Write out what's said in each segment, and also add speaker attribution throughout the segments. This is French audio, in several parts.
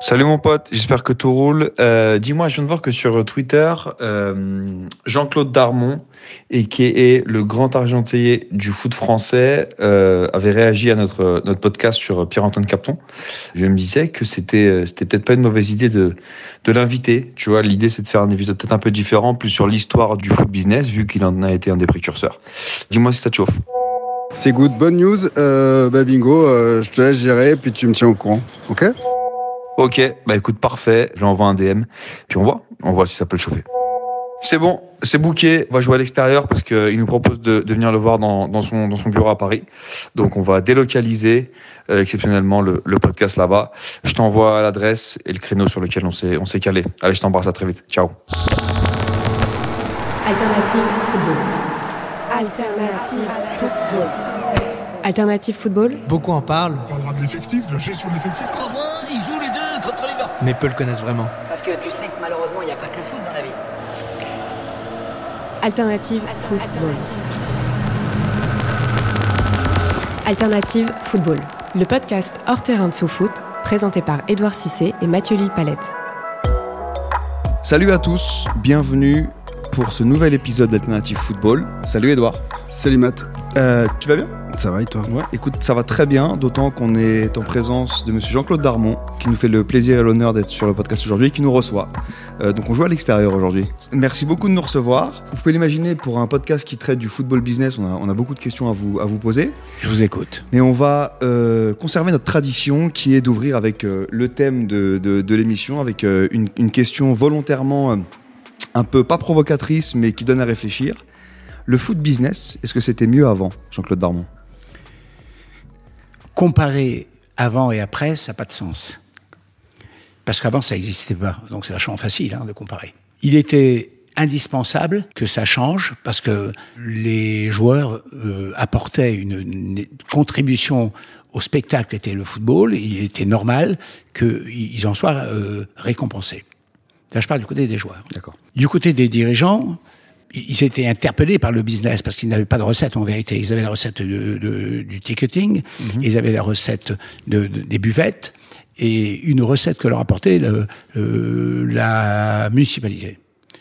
Speaker 1: Salut mon pote, j'espère que tout roule. Euh, Dis-moi, je viens de voir que sur Twitter, euh, Jean-Claude Darmon, et qui est le grand argentier du foot français, euh, avait réagi à notre notre podcast sur Pierre-Antoine Capton. Je me disais que c'était c'était peut-être pas une mauvaise idée de de l'inviter. Tu vois, l'idée c'est de faire un épisode peut-être un peu différent, plus sur l'histoire du foot business, vu qu'il en a été un des précurseurs. Dis-moi si ça te chauffe.
Speaker 2: C'est good, bonne news. Bah bingo, je te laisse gérer, puis tu me tiens au courant. Ok?
Speaker 1: Ok, bah écoute, parfait. J'envoie un DM, puis on voit, on voit si ça peut le chauffer. C'est bon, c'est booké. On va jouer à l'extérieur parce qu'il nous propose de, de venir le voir dans, dans, son, dans son bureau à Paris. Donc on va délocaliser euh, exceptionnellement le, le podcast là-bas. Je t'envoie l'adresse et le créneau sur lequel on s'est on s'est calé. Allez, je t'embrasse à très vite. Ciao.
Speaker 3: Alternative football. Alternative football. Alternative football.
Speaker 4: Beaucoup en parlent,
Speaker 5: On parlera de l'effectif, de la gestion de l'effectif.
Speaker 6: Comment ils jouent les deux contre les gars
Speaker 4: mais peu le connaissent vraiment.
Speaker 6: Parce que tu sais que malheureusement, il n'y a pas que le foot dans la vie.
Speaker 3: Alternative football. Alternative football. Le podcast hors terrain de sous-foot, présenté par Édouard Cissé et Mathieu Lille-Palette.
Speaker 7: Salut à tous, bienvenue pour ce nouvel épisode d'Alternative Football. Salut Edouard.
Speaker 2: Salut Matt.
Speaker 7: Euh, tu vas bien?
Speaker 2: Ça va et toi?
Speaker 7: Ouais. Écoute, ça va très bien, d'autant qu'on est en présence de monsieur Jean-Claude Darmon, qui nous fait le plaisir et l'honneur d'être sur le podcast aujourd'hui et qui nous reçoit. Euh, donc on joue à l'extérieur aujourd'hui. Merci beaucoup de nous recevoir. Vous pouvez l'imaginer, pour un podcast qui traite du football business, on a, on a beaucoup de questions à vous, à vous poser.
Speaker 4: Je vous écoute.
Speaker 7: Mais on va euh, conserver notre tradition qui est d'ouvrir avec euh, le thème de, de- de l'émission, avec euh, une, une question volontairement euh, un peu pas provocatrice, mais qui donne à réfléchir. Le foot business, est-ce que c'était mieux avant, Jean-Claude Darmon?
Speaker 8: Comparer avant et après, ça n'a pas de sens. Parce qu'avant, ça n'existait pas. Donc c'est vachement facile hein, de comparer. Il était indispensable que ça change parce que les joueurs euh, apportaient une, une contribution au spectacle était le football. Il était normal qu'ils en soient euh, récompensés. Là, je parle du côté des joueurs.
Speaker 7: D'accord.
Speaker 8: Du côté des dirigeants, ils étaient interpellés par le business parce qu'ils n'avaient pas de recette en vérité. Ils avaient la recette de, de- du ticketing, ils avaient la recette de, de- des buvettes et une recette que leur apportait le- le- la municipalité.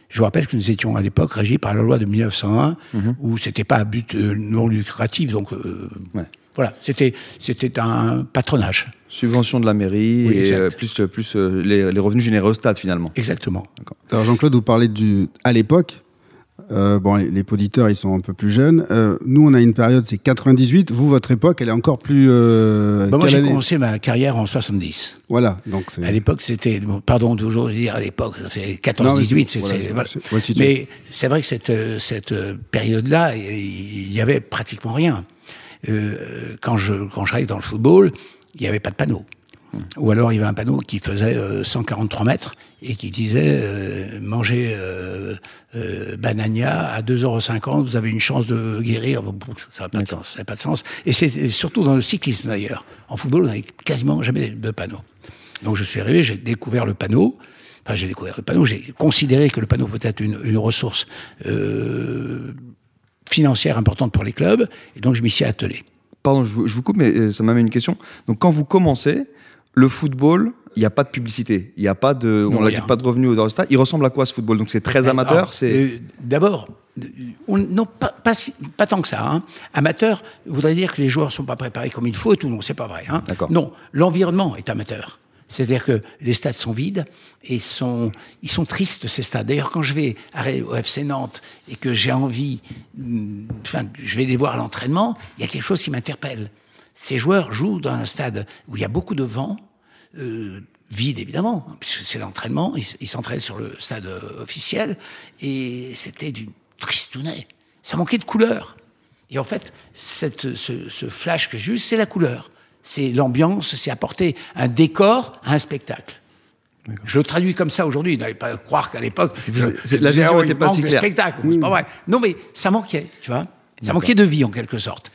Speaker 8: Je vous rappelle que nous étions à l'époque régis par la loi de 1901 où c'était pas à but euh, non lucratif, donc euh,
Speaker 7: Ouais.
Speaker 8: voilà, c'était c'était un patronage.
Speaker 7: Subvention de la mairie
Speaker 8: Oui,
Speaker 7: et euh, plus, euh, plus euh, les, les revenus générés au stade finalement.
Speaker 8: Exactement.
Speaker 2: Alors Jean-Claude, vous parlez du... À l'époque, euh, bon, les, les auditeurs, ils sont un peu plus jeunes. Euh, nous, on a une période, c'est 98. Vous, votre époque, elle est encore plus... Euh,
Speaker 8: Bah, moi, j'ai commencé ma carrière en 70.
Speaker 2: Voilà, donc.
Speaker 8: À l'époque, c'était, bon, pardon toujours dire à l'époque, ça fait 14,
Speaker 2: Non, mais
Speaker 8: 18,
Speaker 2: c'est-
Speaker 8: c'est,
Speaker 2: voilà,
Speaker 8: c'est-
Speaker 2: c'est-
Speaker 8: voilà.
Speaker 2: ouais,
Speaker 8: Mais c'est vrai que cette, cette période-là, il y avait pratiquement rien. Quand je, quand j'arrive dans le football, il n'y avait pas de panneau. Ou alors il y avait un panneau qui faisait euh, 143 mètres et qui disait euh, mangez euh, euh, banania à 2,50 euros, vous avez une chance de guérir. Ça n'a pas de sens. Ça n'a pas de sens. Et c'est surtout dans le cyclisme d'ailleurs. En football, on n'avait quasiment jamais de panneau. Donc je suis arrivé, j'ai découvert le panneau. Enfin, j'ai découvert le panneau. J'ai considéré que le panneau peut être une, une ressource euh, financière importante pour les clubs, et donc je m'y suis attelé.
Speaker 7: Pardon, je vous, coupe, mais euh, ça m'amène une question. Donc quand vous commencez, le football, il n'y a pas de publicité, il n'y a pas de,
Speaker 8: Non,
Speaker 7: on n'a pas de revenus le stade. Il ressemble à quoi ce football? Donc c'est très amateur,
Speaker 8: Alors,
Speaker 7: c'est
Speaker 8: euh, D'abord, on- non, pas, pas, si- pas tant que ça. Hein. Amateur voudrait dire que les joueurs sont pas préparés comme il faut et tout. Non, c'est pas vrai. Hein. Non, l'environnement est amateur. C'est-à-dire que les stades sont vides et sont, ils sont tristes ces stades. D'ailleurs, quand je vais à- au FC Nantes et que j'ai envie, hum, enfin, je vais les voir à l'entraînement, il y a quelque chose qui m'interpelle. Ces joueurs jouent dans un stade où il y a beaucoup de vent, euh, vide évidemment, hein, puisque c'est l'entraînement, ils s'entraînent sur le stade euh, officiel, et c'était d'une tristounet. Ça manquait de couleur. Et en fait, cette, ce, ce flash que j'ai eu, c'est la couleur. C'est l'ambiance, c'est apporter un décor à un spectacle. Je le traduis comme ça aujourd'hui. Il n'allait pas croire qu'à l'époque, je
Speaker 7: la vision était
Speaker 8: il
Speaker 7: pas si claire.
Speaker 8: spectacle. Pas vrai. Non, mais ça manquait, tu vois. Ça manquait de vie en quelque sorte.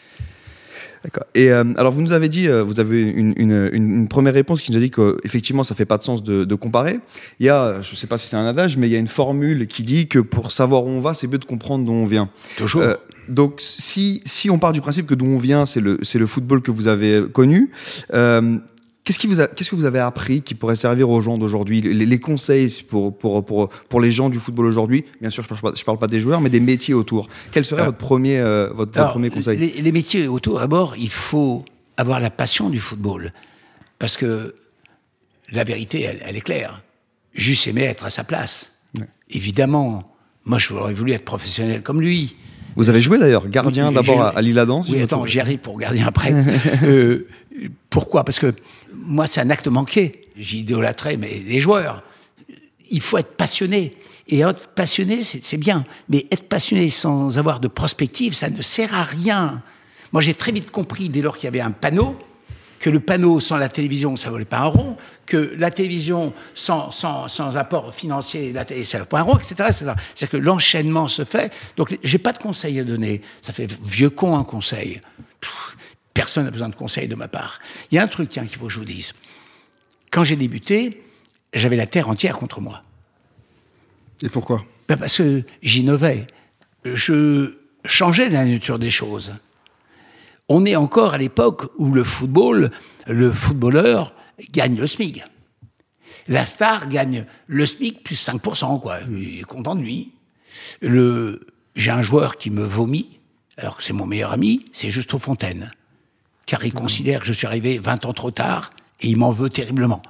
Speaker 7: D'accord. Et euh, alors, vous nous avez dit, euh, vous avez une, une- une- première réponse qui nous a dit qu'effectivement, ça fait pas de sens de, de comparer. Il y a, je sais pas si c'est un adage, mais il y a une formule qui dit que pour savoir où on va, c'est mieux de comprendre d'où on vient.
Speaker 8: Toujours.
Speaker 7: Euh, donc, si, si on part du principe que d'où on vient, c'est le, c'est le football que vous avez connu, euh, qu'est-ce, qui vous a- qu'est-ce que vous avez appris qui pourrait servir aux gens d'aujourd'hui? Les, les conseils pour, pour, pour, pour les gens du football aujourd'hui? Bien sûr, je parle, je parle pas des joueurs, mais des métiers autour. Quel serait votre, premier, euh, votre, votre
Speaker 8: Alors,
Speaker 7: premier conseil?
Speaker 8: les, les métiers autour, d'abord, il faut avoir la passion du football. Parce que la vérité, elle, elle est claire. Juste aimer être à sa place. Évidemment, moi, j'aurais voulu être professionnel comme lui.
Speaker 7: Vous avez joué d'ailleurs, gardien
Speaker 8: Oui,
Speaker 7: d'abord à, Lille Adam. si
Speaker 8: Oui, attends, j'y arrive pour gardien après. Euh, pourquoi? Parce que moi, c'est un acte manqué. J'idolâtrais mais les joueurs. Il faut être passionné. Et être passionné, c'est bien. Mais être passionné sans avoir de prospective, ça ne sert à rien. Moi, j'ai très vite compris, dès lors qu'il y avait un panneau, que le panneau sans la télévision, ça valait pas un rond, que la télévision sans, sans, sans apport financier, la télé, ça valait pas un rond, etc. etc. C'est-à-dire que l'enchaînement se fait. Donc, j'ai pas de conseils à donner. Ça fait vieux con un conseil. Pff, Personne n'a besoin de conseils de ma part. Il y a un truc, tiens, qu'il faut que je vous dise. Quand j'ai débuté, j'avais la terre entière contre moi.
Speaker 2: Et pourquoi?
Speaker 8: Ben parce que j'innovais. Je changeais la nature des choses. On est encore à l'époque où le football, le footballeur gagne le SMIC. La star gagne le SMIC plus 5%, quoi. Il est content de lui. Le, j'ai un joueur qui me vomit, alors que c'est mon meilleur ami, c'est Justo Fontaine. Car il considère que je suis arrivé 20 ans trop tard et il m'en veut terriblement.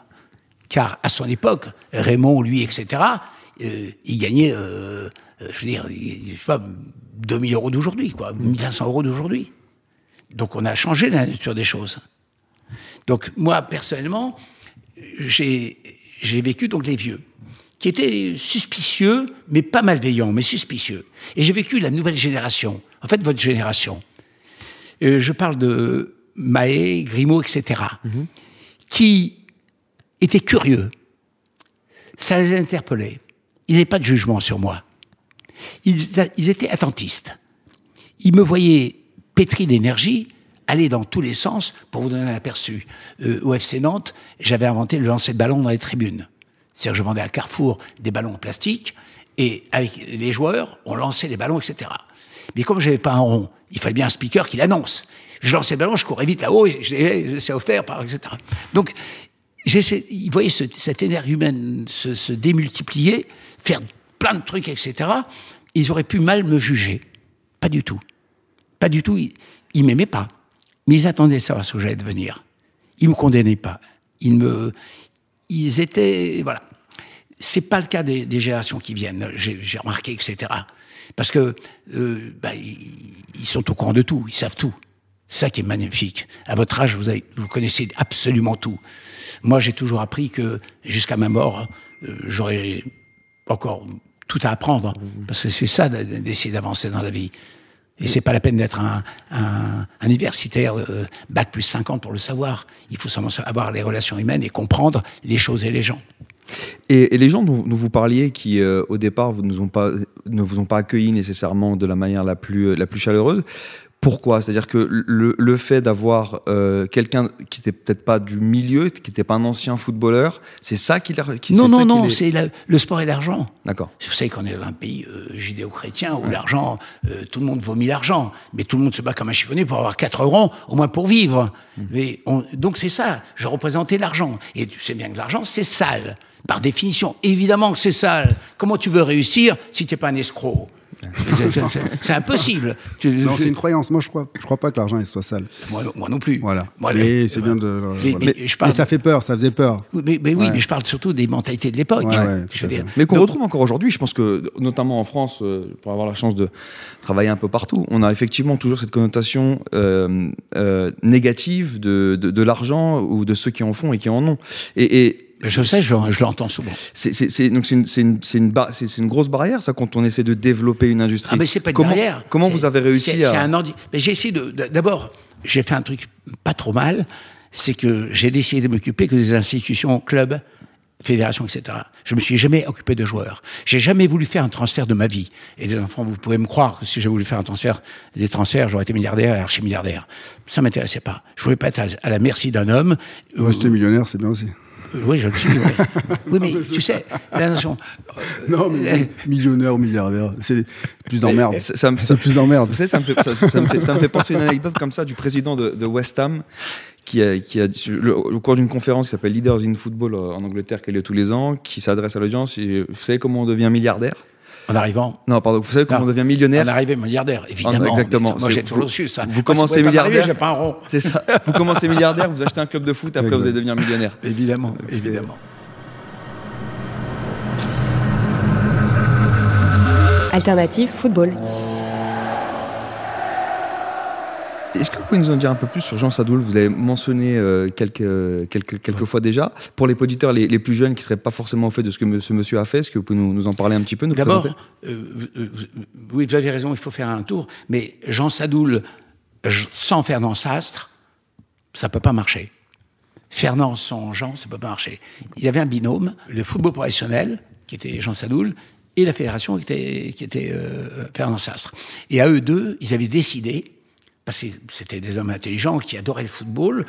Speaker 8: Car à son époque, Raymond, lui, etc., euh, il gagnait, euh, euh, je veux dire, je sais pas, 2000 euros d'aujourd'hui, quoi, 1500 euros d'aujourd'hui. Donc on a changé la nature des choses. Donc moi, personnellement, j'ai j'ai vécu donc les vieux, qui étaient suspicieux, mais pas malveillants, mais suspicieux. Et j'ai vécu la nouvelle génération, en fait votre génération. Euh, je parle de Mahé, Grimaud, etc., qui étaient curieux. Ça les interpellait. Ils n'avaient pas de jugement sur moi. Ils, ils étaient attentistes. Ils me voyaient pétri d'énergie, aller dans tous les sens. Pour vous donner un aperçu, euh, au FC Nantes, j'avais inventé le lancer de ballon dans les tribunes. C'est-à-dire que je vendais à Carrefour des ballons en plastique, et avec les joueurs, on lançait les ballons, etc. Mais comme j'avais pas un rond, il fallait bien un speaker qui l'annonce. Je lançais le ballon, je courais vite là-haut, et je disais, c'est offert, etc. Donc, ils voyaient ce- cette énergie humaine se, se démultiplier, faire plein de trucs, etc. Ils auraient pu mal me juger. Pas du tout. Pas du tout. Ils, ils m'aimaient pas. Mais ils attendaient de savoir ce que j'allais devenir. Ils me condamnaient pas. Ils me, ils étaient, voilà. C'est pas le cas des, générations qui viennent. J'ai remarqué, etc. Parce que euh, bah, ils, sont au courant de tout. Ils savent tout. C'est ça qui est magnifique. À votre âge, vous, avez, vous connaissez absolument tout. Moi, j'ai toujours appris que jusqu'à ma mort, euh, j'aurais encore tout à apprendre. Parce que c'est ça d'essayer d'avancer dans la vie. Et c'est pas la peine d'être un, un, un universitaire euh, bac plus 50 pour le savoir. Il faut seulement avoir les relations humaines et comprendre les choses et les gens.
Speaker 7: Et, les gens dont, dont vous parliez, qui euh, au départ ne vous ont pas accueillis nécessairement de la manière la plus, la plus chaleureuse, pourquoi? C'est-à-dire que le, le fait d'avoir euh, quelqu'un qui n'était peut-être pas du milieu, qui n'était pas un ancien footballeur, c'est ça qui, qui
Speaker 8: non, non, non, c'est la- le sport et l'argent.
Speaker 7: D'accord.
Speaker 8: Vous savez qu'on est dans un pays euh, judéo-chrétien où l'argent, euh, tout le monde vomit l'argent, mais tout le monde se bat comme un chiffonnier pour avoir 4 euros, au moins pour vivre. Mais on- donc c'est ça, je représentais l'argent. Et tu sais bien que l'argent, c'est sale. Par définition, évidemment que c'est sale. Comment tu veux réussir si tu n'es pas un escroc? C'est- impossible.
Speaker 2: Non, c'est une croyance. Moi, je crois, je crois pas que l'argent soit sale.
Speaker 8: moi, moi non plus.
Speaker 2: Voilà.
Speaker 8: Moi,
Speaker 2: mais c'est bien de.
Speaker 8: Mais-
Speaker 2: voilà.
Speaker 8: mais je parle-
Speaker 2: mais ça fait peur, ça faisait peur.
Speaker 8: Mais, mais oui,
Speaker 2: Ouais.
Speaker 8: mais je parle surtout des mentalités de l'époque.
Speaker 2: Ouais, ouais, fait.
Speaker 7: Mais qu'on retrouve encore aujourd'hui, je pense que notamment en France, euh, pour avoir la chance de travailler un peu partout, on a effectivement toujours cette connotation euh, euh, négative de, de, de l'argent ou de ceux qui en font et qui en ont. Et, et
Speaker 8: Je sais, je, je l'entends souvent.
Speaker 7: c'est c'est- c'est- donc c'est une, c'est une, c'est une, une grosse barrière, ça, quand on essaie de développer une industrie.
Speaker 8: Ah, mais c'est pas une
Speaker 7: comment,
Speaker 8: barrière.
Speaker 7: Comment vous avez réussi
Speaker 8: c'est-
Speaker 7: à.
Speaker 8: C'est un handi- mais j'ai essayé de. D'abord, j'ai fait un truc pas trop mal. c'est que j'ai décidé de m'occuper que des institutions, clubs, fédérations, etc. Je me suis jamais occupé de joueurs. J'ai jamais voulu faire un transfert de ma vie. Et les enfants, vous pouvez me croire que si j'avais voulu faire un transfert, des transferts, j'aurais été milliardaire et archi-milliardaire. Ça m'intéressait pas. Je voulais pas être à, la merci d'un homme. Euh,
Speaker 2: Rester millionnaire, c'est bien aussi.
Speaker 8: Euh, oui, je le suis. oui. oui, mais tu sais, attention.
Speaker 2: Non, mais millionnaire ou milliardaire, c'est plus d'emmerde.
Speaker 7: Ça, ça
Speaker 2: C'est plus d'emmerde.
Speaker 7: Vous savez, ça me, fait, ça, ça me fait, ça me fait penser à une anecdote comme ça du président de, de West Ham qui a, qui a le- au cours d'une conférence qui s'appelle Leaders in Football euh, en Angleterre qui a lieu tous les ans, qui s'adresse à l'audience. et Vous savez comment on devient milliardaire?
Speaker 8: En arrivant.
Speaker 7: Non, pardon. Vous savez comment on devient millionnaire
Speaker 8: En arrivant milliardaire, évidemment.
Speaker 7: exactement.
Speaker 8: Moi, j'ai toujours
Speaker 7: vous-
Speaker 8: su ça.
Speaker 7: vous commencez milliardaire.
Speaker 8: J'ai pas un rond.
Speaker 7: C'est ça. Vous commencez milliardaire, vous achetez un club de foot, après vous allez devenir millionnaire.
Speaker 8: Évidemment, évidemment.
Speaker 3: Alternative football.
Speaker 7: Est-ce que vous pouvez nous en dire un peu plus sur Jean Sadoul? Vous l'avez mentionné euh, quelques, quelques, quelques fois déjà. Pour les auditeurs les, les plus jeunes qui ne seraient pas forcément au fait de ce que ce monsieur a fait, est-ce que vous pouvez nous, nous en parler un petit peu
Speaker 8: D'abord, euh, euh, oui, vous avez raison, il faut faire un tour, mais Jean Sadoul, sans Fernand Sastre, ça peut pas marcher. Fernand sans Jean, ça peut pas marcher. Il y avait un binôme, le football professionnel, qui était Jean Sadoul, et la fédération, qui était, qui était Fernand Sastre. Et à eux deux, ils avaient décidé, parce que c'était des hommes intelligents qui adoraient le football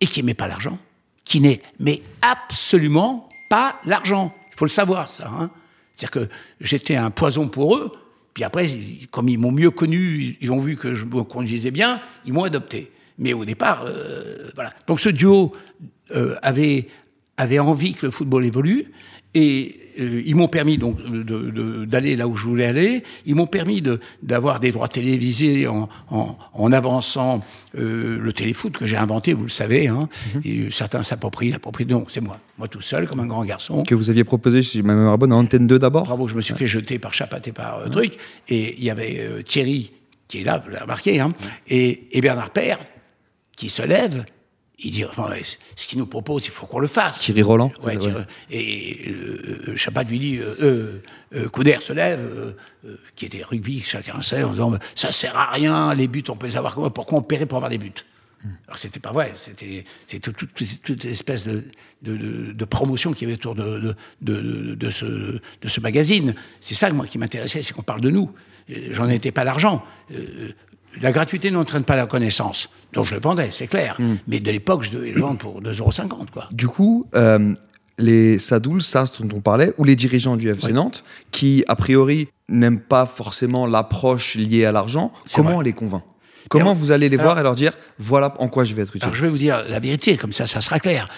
Speaker 8: et qui n'aimaient pas l'argent, qui n'aimaient absolument pas l'argent. Il faut le savoir, ça. Hein. C'est-à-dire que j'étais un poison pour eux, puis après, comme ils m'ont mieux connu, ils ont vu que je me conduisais bien, ils m'ont adopté. Mais au départ, euh, voilà. Donc ce duo euh, avait, avait envie que le football évolue, et euh, ils m'ont permis donc d'aller là où je voulais aller. Ils m'ont permis de- d'avoir des droits télévisés en, en, en avançant euh, le téléfoot que j'ai inventé, vous le savez. Hein, Et certains s'approprient, l'approprient. Non, c'est moi, moi tout seul, comme un grand garçon.
Speaker 7: Que vous aviez proposé, si ma mémoire bonne, à Antenne 2 d'abord
Speaker 8: Bravo, je me suis fait jeter par Chapat et par euh, truc. Et il y avait euh, Thierry, qui est là, vous l'avez remarqué, hein, et, et Bernard Père, qui se lève. Il dit, enfin, ce qu'il nous propose, il faut qu'on le fasse.
Speaker 7: Thierry Roland,
Speaker 8: Ouais, Thierry-. Et euh, Chapat lui dit, euh, euh, euh, Couder se lève, euh, euh, qui était rugby, chacun sait, en disant, ça sert à rien, les buts, on peut les avoir comment, pourquoi on paierait pour avoir des buts? Alors c'était pas vrai, c'était toute, toute espèce de, de, de- de promotion qu'il y avait autour de, de, de, de ce, de ce magazine. C'est ça moi qui m'intéressait, c'est qu'on parle de nous. Euh, J'en étais pas l'argent. Euh, la gratuité n'entraîne pas la connaissance. Donc je le vendais, c'est clair. Mais de l'époque, je devais le vendre pour 2,50 quoi.
Speaker 7: Du coup, euh, les Sadoul, Sastre dont on parlait, ou les dirigeants du FC Nantes, qui a priori n'aiment pas forcément l'approche liée à l'argent, comment
Speaker 8: vrai.
Speaker 7: on les convainc? Comment vous allez les
Speaker 8: alors-
Speaker 7: voir et leur dire voilà en quoi je vais être utile?
Speaker 8: Alors je vais vous dire la vérité, comme ça, ça sera clair.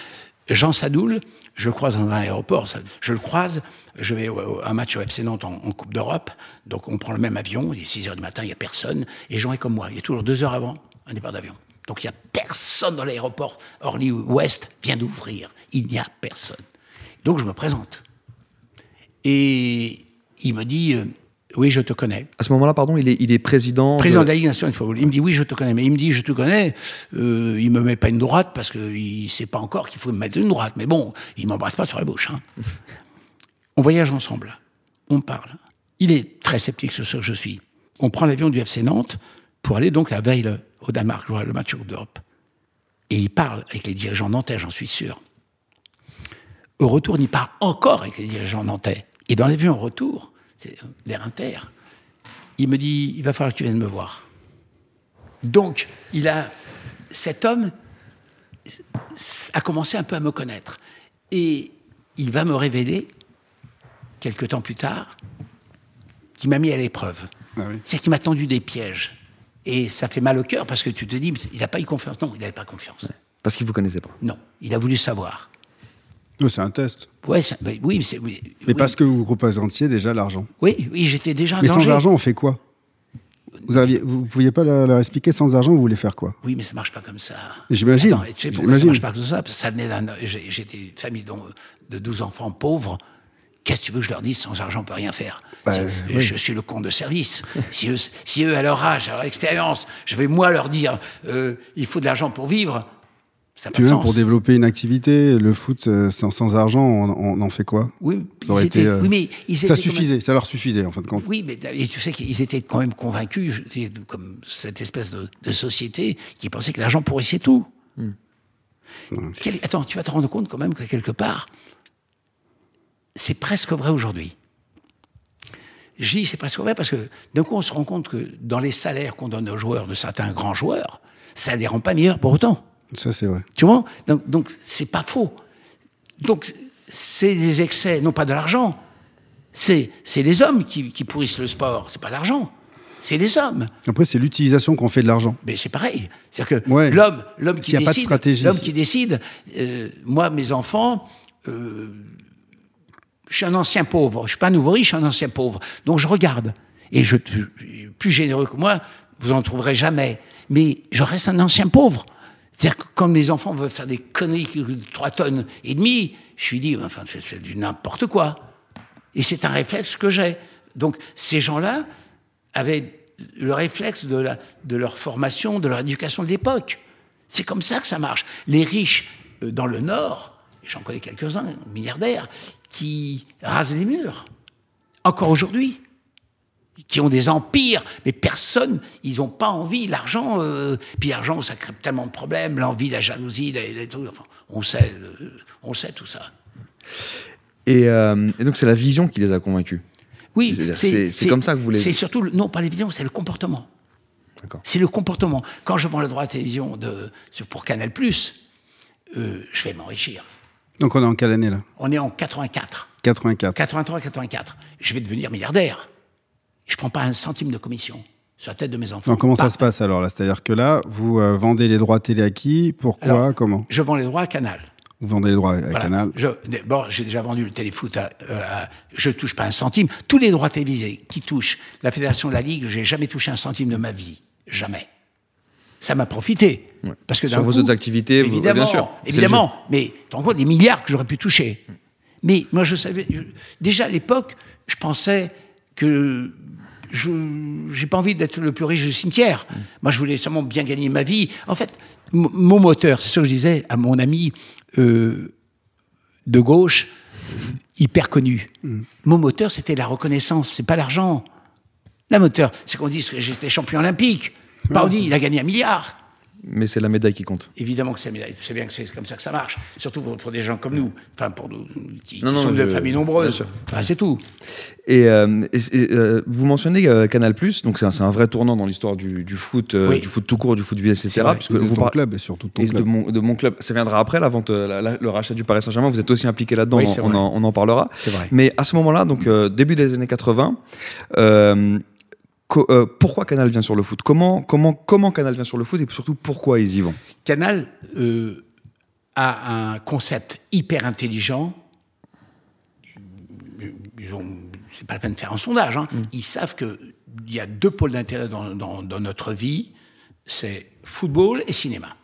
Speaker 8: Jean Sadoul, je le croise dans un aéroport, je le croise, je vais à un match au FC Nantes en, Coupe d'Europe, donc on prend le même avion, il est 6 heures du matin, il n'y a personne, et Jean est comme moi, il est toujours deux heures avant un départ d'avion. Donc il n'y a personne dans l'aéroport, Orly Ouest vient d'ouvrir, il n'y a personne. Donc je me présente. Et il me dit, euh, oui, je te connais.
Speaker 7: À ce moment-là, pardon, il est, il est président.
Speaker 8: Président de
Speaker 7: de-
Speaker 8: la Ligue nationale de football. Il me dit oui, je te connais. Mais il me dit je te connais. Euh, il me met pas une droite parce qu'il ne sait pas encore qu'il faut me mettre une droite. Mais bon, il m'embrasse pas sur la bouche. hein. On voyage ensemble. On parle. Il est très sceptique sur ce que je suis. On prend l'avion du FC Nantes pour aller donc à Veil au Danemark jouer le match de Coupe d'Europe. Et il parle avec les dirigeants nantais, j'en suis sûr. Au retour, il part encore avec les dirigeants nantais. Et dans l'avion au retour, l'air inter, il me dit il va falloir que tu viennes me voir. Donc, il a, cet homme a commencé un peu à me connaître. Et il va me révéler, quelques temps plus tard, qu'il m'a mis à l'épreuve.
Speaker 2: Ah oui.
Speaker 8: C'est qu'il m'a tendu des pièges. Et ça fait mal au cœur parce que tu te dis, il n'a pas eu confiance. Non, il n'avait pas confiance.
Speaker 7: Parce qu'il vous connaissait pas.
Speaker 8: Non, il a voulu savoir.
Speaker 2: Oh, c'est un test.
Speaker 8: Ouais, ça- mais oui,
Speaker 2: Mais
Speaker 8: oui,
Speaker 2: parce que vous représentiez déjà l'argent.
Speaker 8: oui, oui, j'étais déjà
Speaker 2: Mais sans
Speaker 8: danger.
Speaker 2: argent, on fait quoi? Vous vous pouviez pas leur, leur expliquer sans argent, vous voulez faire quoi?
Speaker 8: Oui, mais ça marche pas comme ça.
Speaker 2: J'imagine.
Speaker 8: Attends, tu sais pourquoi ça
Speaker 2: J'imagine.
Speaker 8: marche pas comme ça? Parce que ça venait d'un. j'ai- J'étais une famille de 12 enfants pauvres. Qu'est-ce que tu veux que je leur dise? Sans argent, on peut rien faire.
Speaker 2: Bah, oui.
Speaker 8: Je suis le con de service. si, eux, si eux, à leur âge, à leur expérience, je vais moi leur dire euh, il faut de l'argent pour vivre, ça
Speaker 2: même
Speaker 8: sens.
Speaker 2: pour développer une activité, le foot euh, sans, sans argent, on, on en fait quoi?
Speaker 8: Oui,
Speaker 2: Ça été,
Speaker 8: étaient-
Speaker 2: euh,
Speaker 8: oui, mais ils
Speaker 2: Ça suffisait, ça leur suffisait en fin de compte.
Speaker 8: Oui, mais et tu sais qu'ils étaient quand même convaincus, comme cette espèce de, de société qui pensait que l'argent pourrissait tout. Quel- Attends, tu vas te rendre compte quand même que quelque part, c'est presque vrai aujourd'hui. Je dis c'est presque vrai parce que d'un coup on se rend compte que dans les salaires qu'on donne aux joueurs de certains grands joueurs, ça ne les rend pas meilleurs pour autant.
Speaker 2: Ça, c'est vrai.
Speaker 8: Tu vois? Donc, donc c'est pas faux. Donc, c'est des excès, non pas de l'argent. C'est, les hommes qui, qui pourrissent le sport, c'est pas l'argent. C'est les hommes.
Speaker 2: Après, c'est l'utilisation qu'on fait de l'argent.
Speaker 8: Mais c'est pareil. C'est-à-dire que
Speaker 2: Ouais.
Speaker 8: l'homme, l'homme qui qui décide, euh, moi, mes enfants, euh, je suis un ancien pauvre. Je suis pas un nouveau riche, je suis un ancien pauvre. Donc je regarde. Et je, je- plus généreux que moi, vous en trouverez jamais. Mais je reste un ancien pauvre. C'est-à-dire que comme les enfants veulent faire des conneries coûtent 3 tonnes et demie, je suis dit, enfin, c'est, du n'importe quoi. Et c'est un réflexe que j'ai. Donc ces gens-là avaient le réflexe de, de leur formation, de leur éducation de l'époque. C'est comme ça que ça marche. Les riches euh, dans le Nord, j'en connais quelques-uns, milliardaires, qui rasent des murs, encore aujourd'hui, qui ont des empires, mais personne, ils n'ont pas envie. L'argent, euh, puis l'argent, ça crée tellement de problèmes, l'envie, la jalousie, la- la- tout, enfin, on sait, euh, on sait tout ça.
Speaker 7: Et, euh, et donc, c'est la vision qui les a convaincus.
Speaker 8: Oui,
Speaker 7: c'est- comme ça que vous les-
Speaker 8: C'est surtout, le- non, pas les visions, c'est le comportement.
Speaker 7: D'accord.
Speaker 8: C'est le comportement. Quand je vends le droit à télévision de, pour Canal+, euh, je vais m'enrichir.
Speaker 2: Donc, on est en quelle année, là?
Speaker 8: On est en 84,
Speaker 2: 84.
Speaker 8: 83-84. Je vais devenir milliardaire. Je prends pas un centime de commission sur la tête de mes enfants.
Speaker 2: Donc, comment ça se passe alors là? C'est-à-dire que là, vous euh, vendez les droits télé à qui? Pourquoi?
Speaker 8: Alors,
Speaker 2: Comment?
Speaker 8: Je vends les droits à Canal.
Speaker 2: Vous vendez les droits à
Speaker 8: Voilà.
Speaker 2: Canal?
Speaker 8: Je, d'abord, j'ai déjà vendu le téléfoot à, euh, à- je touche pas un centime. Tous les droits télévisés qui touchent la fédération de la Ligue, j'ai jamais touché un centime de ma vie. Jamais. Ça m'a profité. Parce que
Speaker 7: Sur vos
Speaker 8: coup-
Speaker 7: autres activités, vous-
Speaker 8: évidemment,
Speaker 7: bien sûr,
Speaker 8: évidemment. Mais rends compte des milliards que j'aurais pu toucher. Mais moi, je savais. je- déjà à l'époque, je pensais que je j'ai pas envie d'être le plus riche du cimetière. Moi, je voulais seulement bien gagner ma vie. En fait, mon moteur, c'est ce que je disais à mon ami euh, de gauche, hyper connu. Mon moteur, c'était la reconnaissance, c'est pas l'argent. La moteur, c'est qu'on dit que j'étais champion olympique. Dit, il a gagné un milliard.
Speaker 7: Mais c'est la médaille qui compte.
Speaker 8: Évidemment que c'est médaille. Je sais bien que c'est comme ça que ça marche. Surtout pour, pour des gens comme nous. Enfin, pour nous, qui, qui
Speaker 7: Non,
Speaker 8: sont de
Speaker 7: je-
Speaker 8: familles nombreuses. Enfin, c'est tout.
Speaker 7: Et, euh, et- et, euh, vous mentionnez euh, Canal+, donc c'est un, c'est un vrai tournant dans l'histoire du, du foot, euh,
Speaker 8: Oui.
Speaker 7: du foot tout court, du foot etc.
Speaker 8: C'est vrai.
Speaker 7: puisque
Speaker 2: de
Speaker 7: vous
Speaker 2: ton
Speaker 7: par-
Speaker 2: club et surtout de ton
Speaker 7: et de
Speaker 2: club.
Speaker 7: mon, de mon club. Ça viendra après la vente, la- la- le rachat du Paris Saint-Germain. Vous êtes aussi impliqué là-dedans.
Speaker 8: Oui,
Speaker 7: on,
Speaker 8: c'est
Speaker 7: en, on en parlera.
Speaker 8: C'est vrai.
Speaker 7: Mais à ce moment-là, donc euh, début des années 80, euh, pourquoi Canal vient sur le foot? Comment comment comment Canal vient sur le foot et surtout pourquoi ils y vont?
Speaker 8: Canal euh, a un concept hyper intelligent. C'est pas la peine de faire un sondage. hein. Ils savent qu'il y a deux pôles d'intérêt dans, dans- dans notre vie c'est football et cinéma.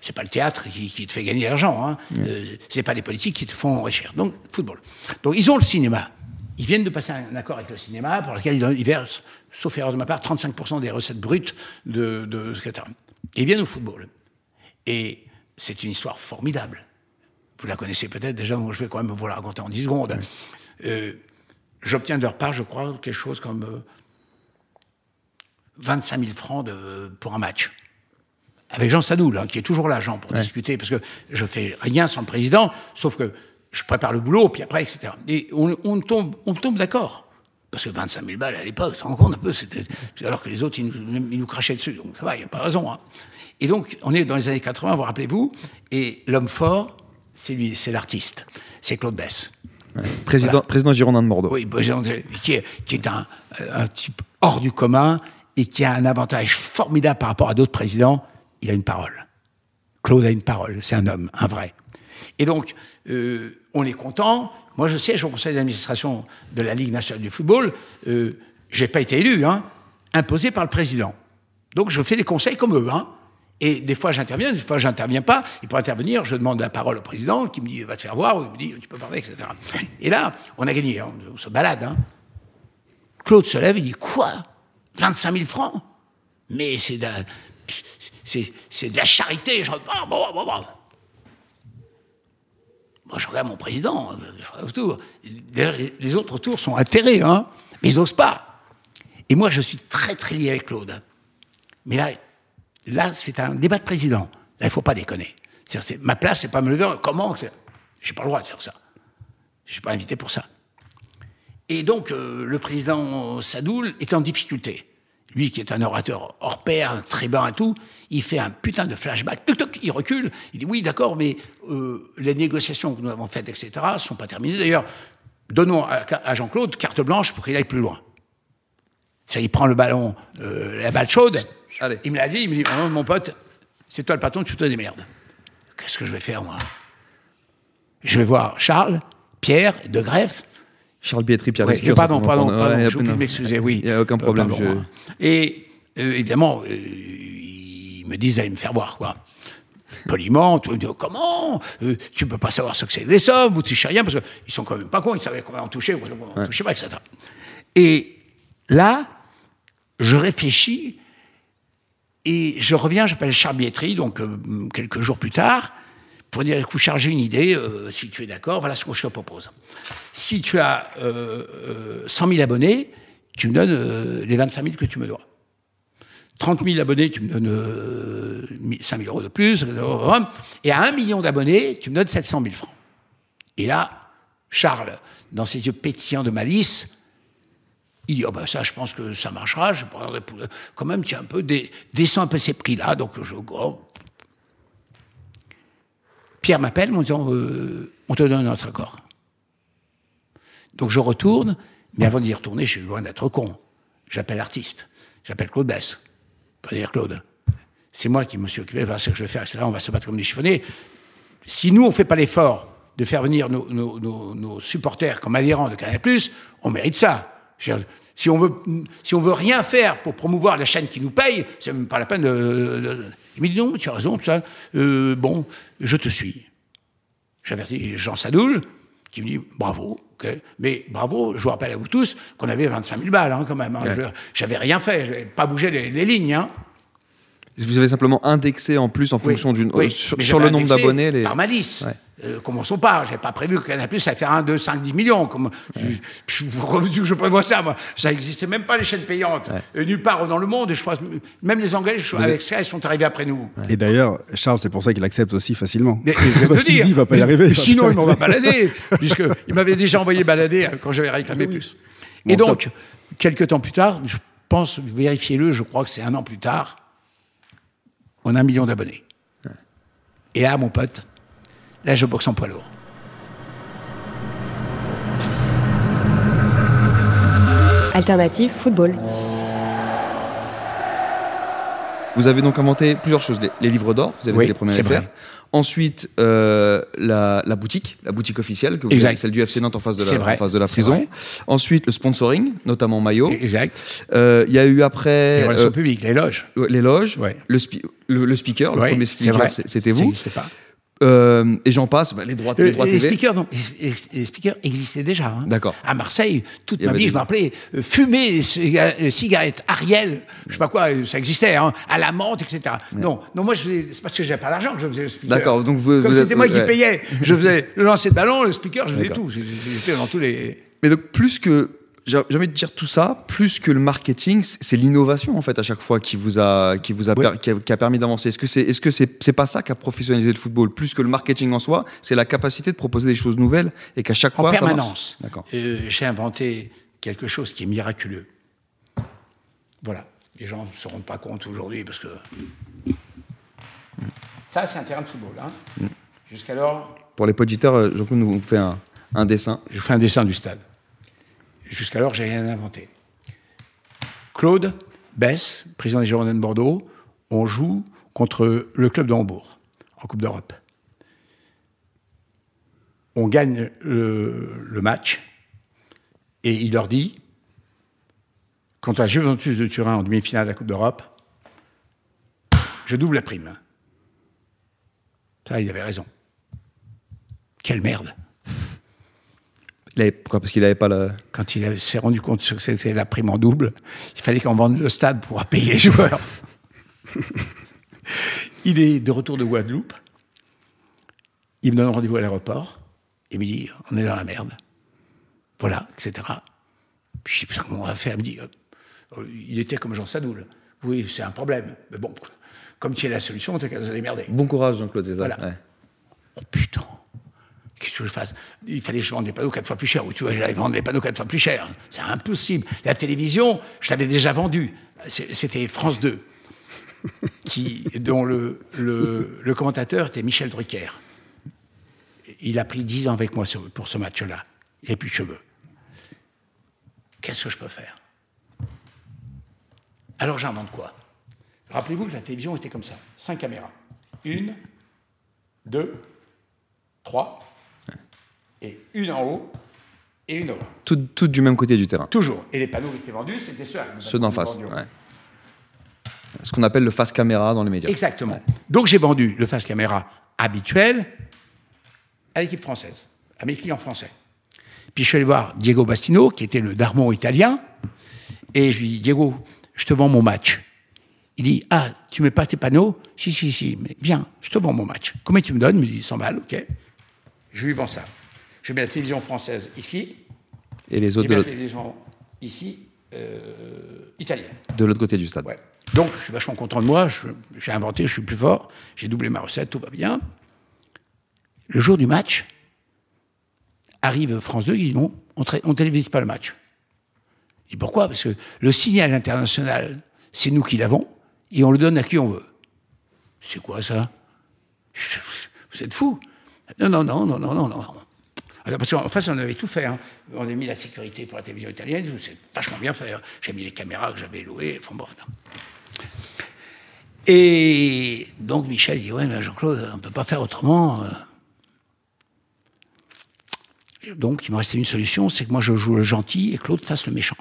Speaker 8: C'est pas le théâtre qui, qui te fait gagner de l'argent. Hein. Euh, c'est pas les politiques qui te font enrichir. Donc, football. Donc, ils ont le cinéma. Ils viennent de passer un accord avec le cinéma pour lequel ils, versent, sauf erreur de ma part, 35% des recettes brutes de, de. Et ils viennent au football. Et c'est une histoire formidable. Vous la connaissez peut-être déjà, donc je vais quand même vous la raconter en 10 secondes. Euh, J'obtiens de leur part, je crois, quelque chose comme euh, 25 000 francs de, pour un match. Avec Jean Sadoul, hein, qui est toujours là, Jean, pour discuter, parce que je fais rien sans le président, sauf que je prépare le boulot, puis après, etc. Et on, on tombe, on tombe d'accord. Parce que 25 000 balles à l'époque, tu te rends compte un peu, c'était, alors que les autres, ils nous, ils nous crachaient dessus. Donc ça va, il n'y a pas raison. hein. Et donc, on est dans les années 80, vous rappelez-vous, et l'homme fort, c'est lui, c'est l'artiste, c'est Claude Bess.
Speaker 7: Président
Speaker 8: Voilà.
Speaker 7: président Girondin de Bordeaux.
Speaker 8: Oui, qui est, qui est un, un type hors du commun et qui a un avantage formidable par rapport à d'autres présidents. Il a une parole. Claude a une parole. C'est un homme, un vrai. Et donc, euh, on est content. Moi, je siège au conseil d'administration de la Ligue nationale du football. Euh, J'ai pas été élu, hein, imposé par le président. Donc, je fais les conseils comme eux. Hein. Et des fois, j'interviens, des fois, j'interviens pas. Et pour intervenir, je demande la parole au président qui me dit va te faire voir, ou il me dit tu peux parler, etc. Et là, on a gagné, hein, on se balade. Hein. Claude se lève, il dit Quoi? 25 000 francs? Mais c'est de, la- c'est, de la charité. Je. Moi, je regarde mon président, euh, je autour. Les- autres autour sont atterrés, hein, mais ils n'osent pas. Et moi, je suis très, très lié avec Claude. Mais là, là c'est un débat de président. Là, il ne faut pas déconner. Ma place, c'est pas me lever. Comment c'est- J'ai pas le droit de faire ça. Je suis pas invité pour ça. Et donc, euh, le président Sadoul est en difficulté. Lui, qui est un orateur hors pair, très bas et tout, il fait un putain de flashback. Tuc, tuc, il recule. Il dit oui, d'accord, mais euh, les négociations que nous avons faites, etc., ne sont pas terminées. D'ailleurs, donnons à, à Jean-Claude carte blanche pour qu'il aille plus loin. Ça, il prend le ballon, euh, la balle chaude.
Speaker 7: Allez.
Speaker 8: Il me l'a dit, il me dit, Oh, mon pote, c'est toi le patron, tu te démerdes. Qu'est-ce que je vais faire, moi? Je vais voir Charles, Pierre, De Greff.
Speaker 7: Charles Bietri, Pierre
Speaker 8: Ouais,
Speaker 7: Lescure,
Speaker 8: pardon, pardon,
Speaker 7: prendre-
Speaker 8: pardon,
Speaker 7: ouais,
Speaker 8: je de m'excuser, oui.
Speaker 7: Il n'y a aucun
Speaker 8: Euh,
Speaker 7: problème.
Speaker 8: pardon,
Speaker 7: je-
Speaker 8: hein. Et euh, évidemment, euh, ils me disent d'aller me faire voir, quoi. Poliment, tout, dit, comment Euh, Tu peux pas savoir ce que c'est que les sommes, vous touchez rien, parce qu'ils sont quand même pas cons, ils savaient combien on touchait, combien on touchait pas, etc. Et là, je réfléchis, et je reviens, j'appelle Charles Bietri, donc quelques jours plus tard, pour dire, écoute, charger une idée, euh, si tu es d'accord, voilà ce que je te propose. Si tu as euh, euh, 100 000 abonnés, tu me donnes euh, les 25 000 que tu me dois. 30 000 abonnés, tu me donnes euh, 5 000 euros de plus. Et à 1 million d'abonnés, tu me donnes 700 000 francs. Et là, Charles, dans ses yeux pétillants de malice, il dit, oh ben ça, je pense que ça marchera. Je quand même, tu un peu, descends un peu ces prix-là. Donc, je, oh. Pierre m'appelle en disant, euh, on te donne notre accord. Donc, je retourne, mais avant d'y retourner, je suis loin d'être con. J'appelle l'artiste. J'appelle Claude Bess. Pas dire Claude. C'est moi qui me suis occupé, voilà ce que je vais faire, etc. On va se battre comme des chiffonnés. Si nous, on ne fait pas l'effort de faire venir nos- nos supporters comme adhérents de Canal+, on mérite ça. Je Si on veut, si on veut rien faire pour promouvoir la chaîne qui nous paye, c'est même pas la peine de. de- Il me dit non, tu as raison, tout ça. Euh, bon, je te suis. J'avertis Jean Sadoul, qui me dit bravo, ok. mais bravo, je vous rappelle à vous tous qu'on avait 25 000 balles hein, quand même. hein.
Speaker 7: Ouais.
Speaker 8: Je- J'avais rien fait, j'avais pas bougé les, les lignes. Hein.
Speaker 7: Vous avez simplement indexé en plus en fonction d'une
Speaker 8: Oui,
Speaker 7: euh, sur,
Speaker 8: mais
Speaker 7: le nombre d'abonnés. Les...
Speaker 8: Par malice.
Speaker 7: Ouais.
Speaker 8: Euh, commençons pas. J'avais pas prévu que Canal Plus allait faire 1, 2, 5, 10 millions. Comme, je, je, pourquoi veux-tu que je prévois ça, moi Ça n'existait même pas, les chaînes payantes. Euh, nulle part dans le monde. Et je crois, même les Anglais, je- avec ça, ils sont arrivés après nous.
Speaker 2: Et d'ailleurs, Charles, c'est pour ça qu'il accepte aussi facilement.
Speaker 8: Mais, je
Speaker 2: Parce qu'il dit, il va pas y arriver. va
Speaker 8: Sinon,
Speaker 2: pas
Speaker 8: il m'en va balader, puisqu'il m'avait déjà envoyé balader euh, quand j'avais réclamé plus. Et donc, quelques temps plus tard, je pense, vérifiez-le, je crois que c'est un an plus tard, on a un million d'abonnés. Et là, mon pote, là, je boxe en poids lourd.
Speaker 3: Alternative football.
Speaker 7: Vous avez donc inventé plusieurs choses. Les, les livres d'or, vous avez
Speaker 8: Oui,
Speaker 7: été les premiers à les faire. Ensuite, euh, la, la boutique, la boutique officielle, que vous
Speaker 8: Exact.
Speaker 7: avez, celle du FC Nantes en face de la,
Speaker 8: vrai,
Speaker 7: en face de la prison.
Speaker 8: vrai.
Speaker 7: Ensuite, le sponsoring, notamment maillot.
Speaker 8: Exact.
Speaker 7: Euh, Il y a eu après
Speaker 8: Les relations
Speaker 7: euh,
Speaker 8: publiques, les loges.
Speaker 7: les loges,
Speaker 8: Ouais.
Speaker 7: le, spi- le, le speaker, le premier speaker, c'était vous.
Speaker 8: pas.
Speaker 7: Euh, et j'en passe, bah, les droits,
Speaker 8: Euh,
Speaker 7: les droits
Speaker 8: les
Speaker 7: TV.
Speaker 8: speakers, non, les, speakers existaient déjà. hein.
Speaker 7: D'accord.
Speaker 8: À Marseille, toute
Speaker 7: y
Speaker 8: ma
Speaker 7: avait
Speaker 8: vie, je me rappelais, euh, fumer les ciga- les cigarettes Ariel, je sais pas quoi, euh, ça existait, hein, à la menthe, etc. Non, non, moi, c'est parce que j'avais pas l'argent que je faisais le speaker.
Speaker 7: D'accord, donc vous-
Speaker 8: Comme c'était moi qui payais, je faisais le lancer de ballon, le speaker, je faisais tout. J'étais dans tous les.
Speaker 7: Mais donc, plus que. J'ai envie de dire tout ça, plus que le marketing, c'est l'innovation en fait à chaque fois qui vous a, qui vous a,
Speaker 8: Ouais.
Speaker 7: qui a, qui a permis d'avancer. Est-ce que c'est, est-ce que c'est, c'est pas ça qui a professionnalisé le football Plus que le marketing en soi, c'est la capacité de proposer des choses nouvelles et qu'à chaque
Speaker 8: En
Speaker 7: fois marche.
Speaker 8: permanence.
Speaker 7: D'accord.
Speaker 8: Euh, J'ai inventé quelque chose qui est miraculeux. Voilà. Les gens ne se rendent pas compte aujourd'hui parce que. Ça, c'est un terrain de football. Hein.
Speaker 7: Mm.
Speaker 8: Jusqu'alors,
Speaker 7: Pour les poditeurs, euh, Jean-Claude nous fait un, un dessin.
Speaker 8: je fais un dessin du stade. Jusqu'alors, j'ai rien inventé. Claude Bess, président des Girondins de Bordeaux, on joue contre le club de Hambourg en Coupe d'Europe. On gagne le, match et il leur dit contre la Juventus de Turin en demi-finale de la Coupe d'Europe, je double la prime. Ça, il avait raison. Quelle merde.
Speaker 7: Il avait- pourquoi? Parce qu'il n'avait pas la.
Speaker 8: quand il s'est rendu compte que c'était la prime en double, il fallait qu'on vende le stade pour payer les joueurs. il est de retour de Guadeloupe. Il me donne rendez-vous à l'aéroport. Il me dit On est dans la merde. Voilà, etc. Je sais pas comment on va faire? Il me dit euh, Il était comme Jean Sadoul. Oui, c'est un problème. Mais bon, comme tu es la solution, t'as qu'à te démerder.
Speaker 7: Bon courage, Jean-Claude,
Speaker 8: Voilà.
Speaker 7: Ouais.
Speaker 8: Oh putain, qu'est-ce que je fasse? Il fallait que je vende des panneaux quatre fois plus cher. Ou tu vois, j'allais vendre des panneaux quatre fois plus cher. C'est impossible. La télévision, je l'avais déjà vendue. C'était France 2, qui, dont le, le, le commentateur était Michel Drucker. Il a pris 10 ans avec moi pour ce match-là. Il n'a plus de cheveux. Qu'est-ce que je peux faire? Alors j'invente quoi? Rappelez-vous que la télévision était comme ça. Cinq caméras. Une, deux, trois, et une en haut et une en bas.
Speaker 7: Toutes toutes du même côté du terrain.
Speaker 8: Toujours. Et les panneaux qui étaient vendus, c'était ceux
Speaker 7: Ceux d'en face. ouais. Ce qu'on appelle le face caméra dans les médias.
Speaker 8: Exactement. Donc j'ai vendu le face caméra habituel à l'équipe française, à mes clients français. Puis je suis allé voir Diego Bastino, qui était le Darmon italien, et je lui dis Diego, je te vends mon match. Il dit Ah, tu mets pas tes panneaux? Si, si, si, mais viens, je te vends mon match. Combien tu me donnes? Il me dit 100 balles, ok. Je lui vends ça. Je mets la télévision française ici,
Speaker 7: Et les autres de
Speaker 8: la télévision ici, euh, italienne.
Speaker 7: de l'autre côté du stade.
Speaker 8: Ouais. Donc, je suis vachement content de moi. je- J'ai inventé, je suis plus fort. J'ai doublé ma recette, tout va bien. Le jour du match, arrive France 2, il dit non, on ne télévise pas le match. Je dis pourquoi? Parce que le signal international, c'est nous qui l'avons, et on le donne à qui on veut. C'est quoi ça? Vous êtes fous Non, non, non, non, non, non, non. Alors, parce qu'en face, on avait tout fait. hein. On avait mis la sécurité pour la télévision italienne, c'est vachement bien fait. hein. J'ai mis les caméras que j'avais louées. Enfin, bon, non. Et donc Michel dit Ouais, mais Jean-Claude, on ne peut pas faire autrement. euh. Donc, il me restait une solution c'est que moi, je joue le gentil et Claude fasse le méchant.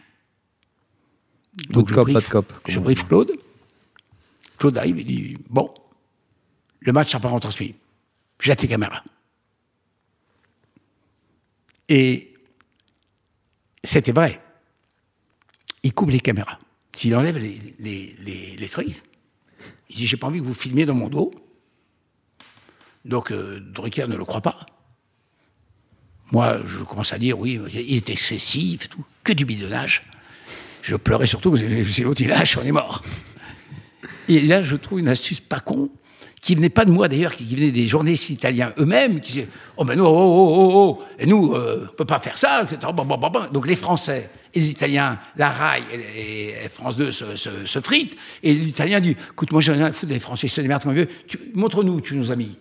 Speaker 7: Good
Speaker 8: je
Speaker 7: cop,
Speaker 8: Je briefe Claude. Claude arrive et dit Bon, le match sera pas retransmis. Jette les caméras. Et c'était vrai. Il coupe les caméras. S'il enlève les, les, trucs, il dit J'ai pas envie que vous filmiez dans mon dos. Donc, euh, Drucker ne le croit pas. Moi, je commence à dire Oui, il est excessif, tout. que du bidonnage. Je pleurais surtout, parce que si l'autre il lâche, on est mort. Et là, je trouve une astuce pas con, qui venait pas de moi d'ailleurs, qui venait des journalistes italiens eux-mêmes, qui disaient Oh ben nous, oh, oh, oh, oh, et nous, euh, on peut pas faire ça, etc. Donc les Français et les Italiens, la RAI et, France 2 se, se, fritent, et l'Italien dit Écoute, moi j'en ai rien à foutre des Français, ils se démerdent comme. Tu- Montre-nous tu nous as mis.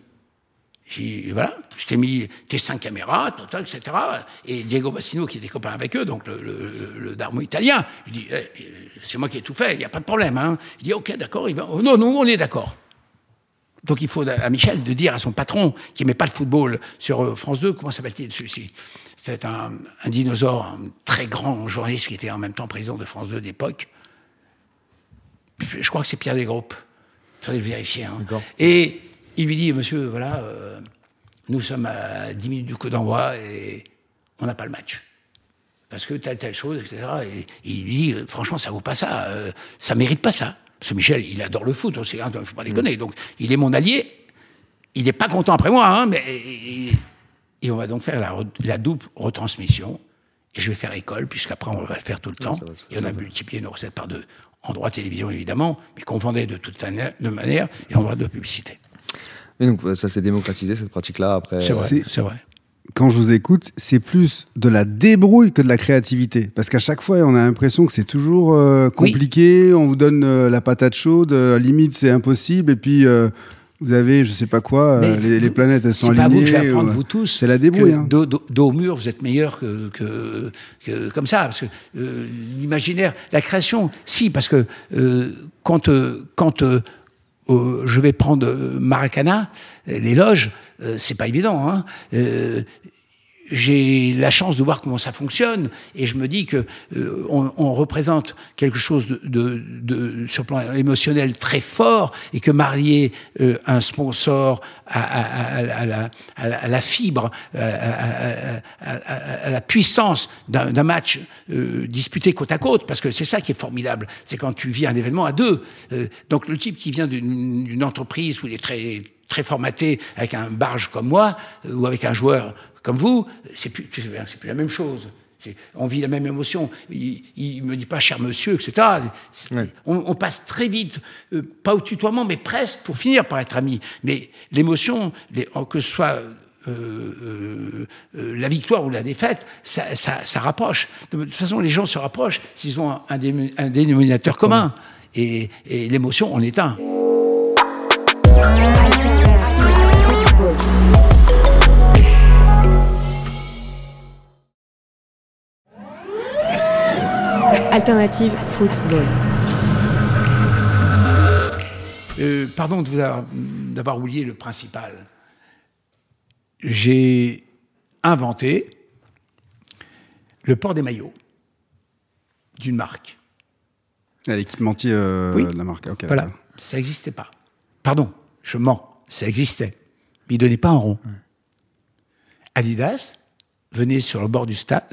Speaker 8: J'ai voilà, je t'ai mis tes cinq caméras, etc. Et Diego Bassino, qui était copain avec eux, donc le, le, le Darmo italien, il dit, Eh, c'est moi qui ai tout fait, il n'y a pas de problème. Hein. Il dit, ok, d'accord, oh, non, non, on est d'accord. Donc il faut à Michel de dire à son patron, qui n'aimait pas le football, sur euh, France 2, comment s'appelle-t-il celui-ci? C'est un, un dinosaure, un très grand journaliste qui était en même temps président de France 2 d'époque. Je crois que c'est Pierre Desgroupes. Il faudrait le vérifier. hein. Et il lui dit, monsieur, voilà, euh, nous sommes à 10 minutes du coup d'envoi et on n'a pas le match. Parce que telle, telle chose, etc. Et il lui dit, franchement, ça vaut pas ça. euh, ça mérite pas ça. Parce que Michel, il adore le foot aussi, il ne faut pas déconner. Donc, il est mon allié. Il n'est pas content après moi, hein, mais. Et, on va donc faire la, double retransmission. Et je vais faire école, puisqu'après, on va le faire tout le temps. Et on a multiplié nos recettes par deux. En droit télévision, évidemment, mais qu'on vendait de toute manière, de manière et en droit de publicité.
Speaker 7: Donc, euh, ça s'est démocratisé, cette pratique-là, après.
Speaker 8: C'est vrai,
Speaker 2: c'est-
Speaker 8: c'est vrai.
Speaker 2: Quand je vous écoute, c'est plus de la débrouille que de la créativité. Parce qu'à chaque fois, on a l'impression que c'est toujours euh, compliqué. On vous donne euh, la patate chaude, euh, limite c'est impossible. Et puis euh, vous avez, je sais pas quoi, les, planètes elles sont
Speaker 8: C'est pas
Speaker 2: alignées.
Speaker 8: vous que je vais apprendre,
Speaker 2: ou-
Speaker 8: vous tous.
Speaker 2: C'est la débrouille. hein.
Speaker 8: Dos, au mur, vous êtes meilleur que, que, que- comme ça. Parce que l'imaginaire, la création, si, parce que quand, quand je vais prendre euh, Maracana, euh, les loges, euh, c'est pas évident. Hein. Euh, j'ai la chance de voir comment ça fonctionne et je me dis que euh, on, on représente quelque chose de, de, de- sur le plan émotionnel très fort et que marier euh, un sponsor à, à- à- la, à la- fibre, à, à- la puissance d'un match euh, disputé côte à côte, parce que c'est ça qui est formidable, c'est quand tu vis un événement à deux. Euh, donc le type qui vient d'une d'une entreprise où il est très très formaté avec un barge comme moi euh, ou avec un joueur comme vous, c'est plus, plus la même chose. On vit la même émotion. Il, il me dit pas cher monsieur, etc. On, on passe très vite, euh, pas au tutoiement, mais presque pour finir par être amis. Mais l'émotion, que ce soit euh, euh, la victoire ou la défaite, ça, ça- ça rapproche. De toute façon, les gens se rapprochent s'ils ont un, un dé- un dénominateur commun. Et, et l'émotion en est un.
Speaker 3: Alternative football.
Speaker 8: Euh, pardon de vous avoir- d'avoir oublié le principal. J'ai inventé le port des maillots d'une marque.
Speaker 2: Ah, L'équipementier euh,
Speaker 8: Oui.
Speaker 2: de la marque. ok,
Speaker 8: Voilà, ça n'existait pas. Pardon, je mens, ça existait. Mais il ne donnait pas un rond. Adidas venait sur le bord du stade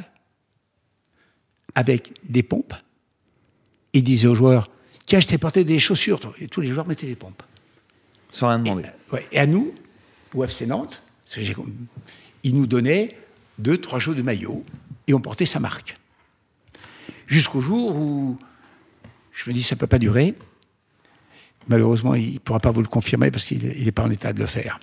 Speaker 8: avec des pompes et disait aux joueurs Tiens, je t'ai porté des chaussures. Et tous les joueurs mettaient des pompes.
Speaker 7: Sans rien demander.
Speaker 8: Et, ouais, et à nous, au FC Nantes, parce que j'ai- il nous donnait deux, trois jours de maillot et on portait sa marque. Jusqu'au jour où je me dis ça ne peut pas durer. Malheureusement, il ne pourra pas vous le confirmer parce qu'il n'est pas en état de le faire.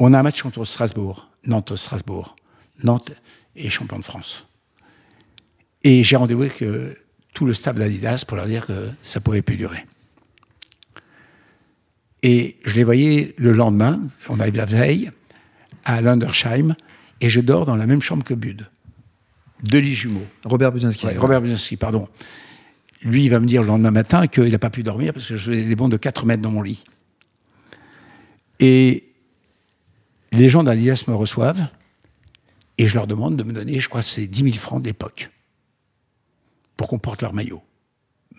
Speaker 8: On a un match contre Strasbourg, Nantes-Strasbourg. Nantes est champion de France. Et j'ai rendez-vous avec euh, tout le staff d'Adidas pour leur dire que ça ne pouvait plus durer. Et je les voyais le lendemain, on arrive la veille, à Lundersheim, et je dors dans la même chambre que Bud. Deux lits jumeaux.
Speaker 7: Robert Budzinski.
Speaker 8: Ouais, Robert Buzinski, pardon. Lui, il va me dire le lendemain matin qu'il n'a pas pu dormir parce que je faisais des bonds de 4 mètres dans mon lit. Et les gens d'Adidas me reçoivent et je leur demande de me donner, je crois, c'est 10 000 francs d'époque pour qu'on porte leur maillot.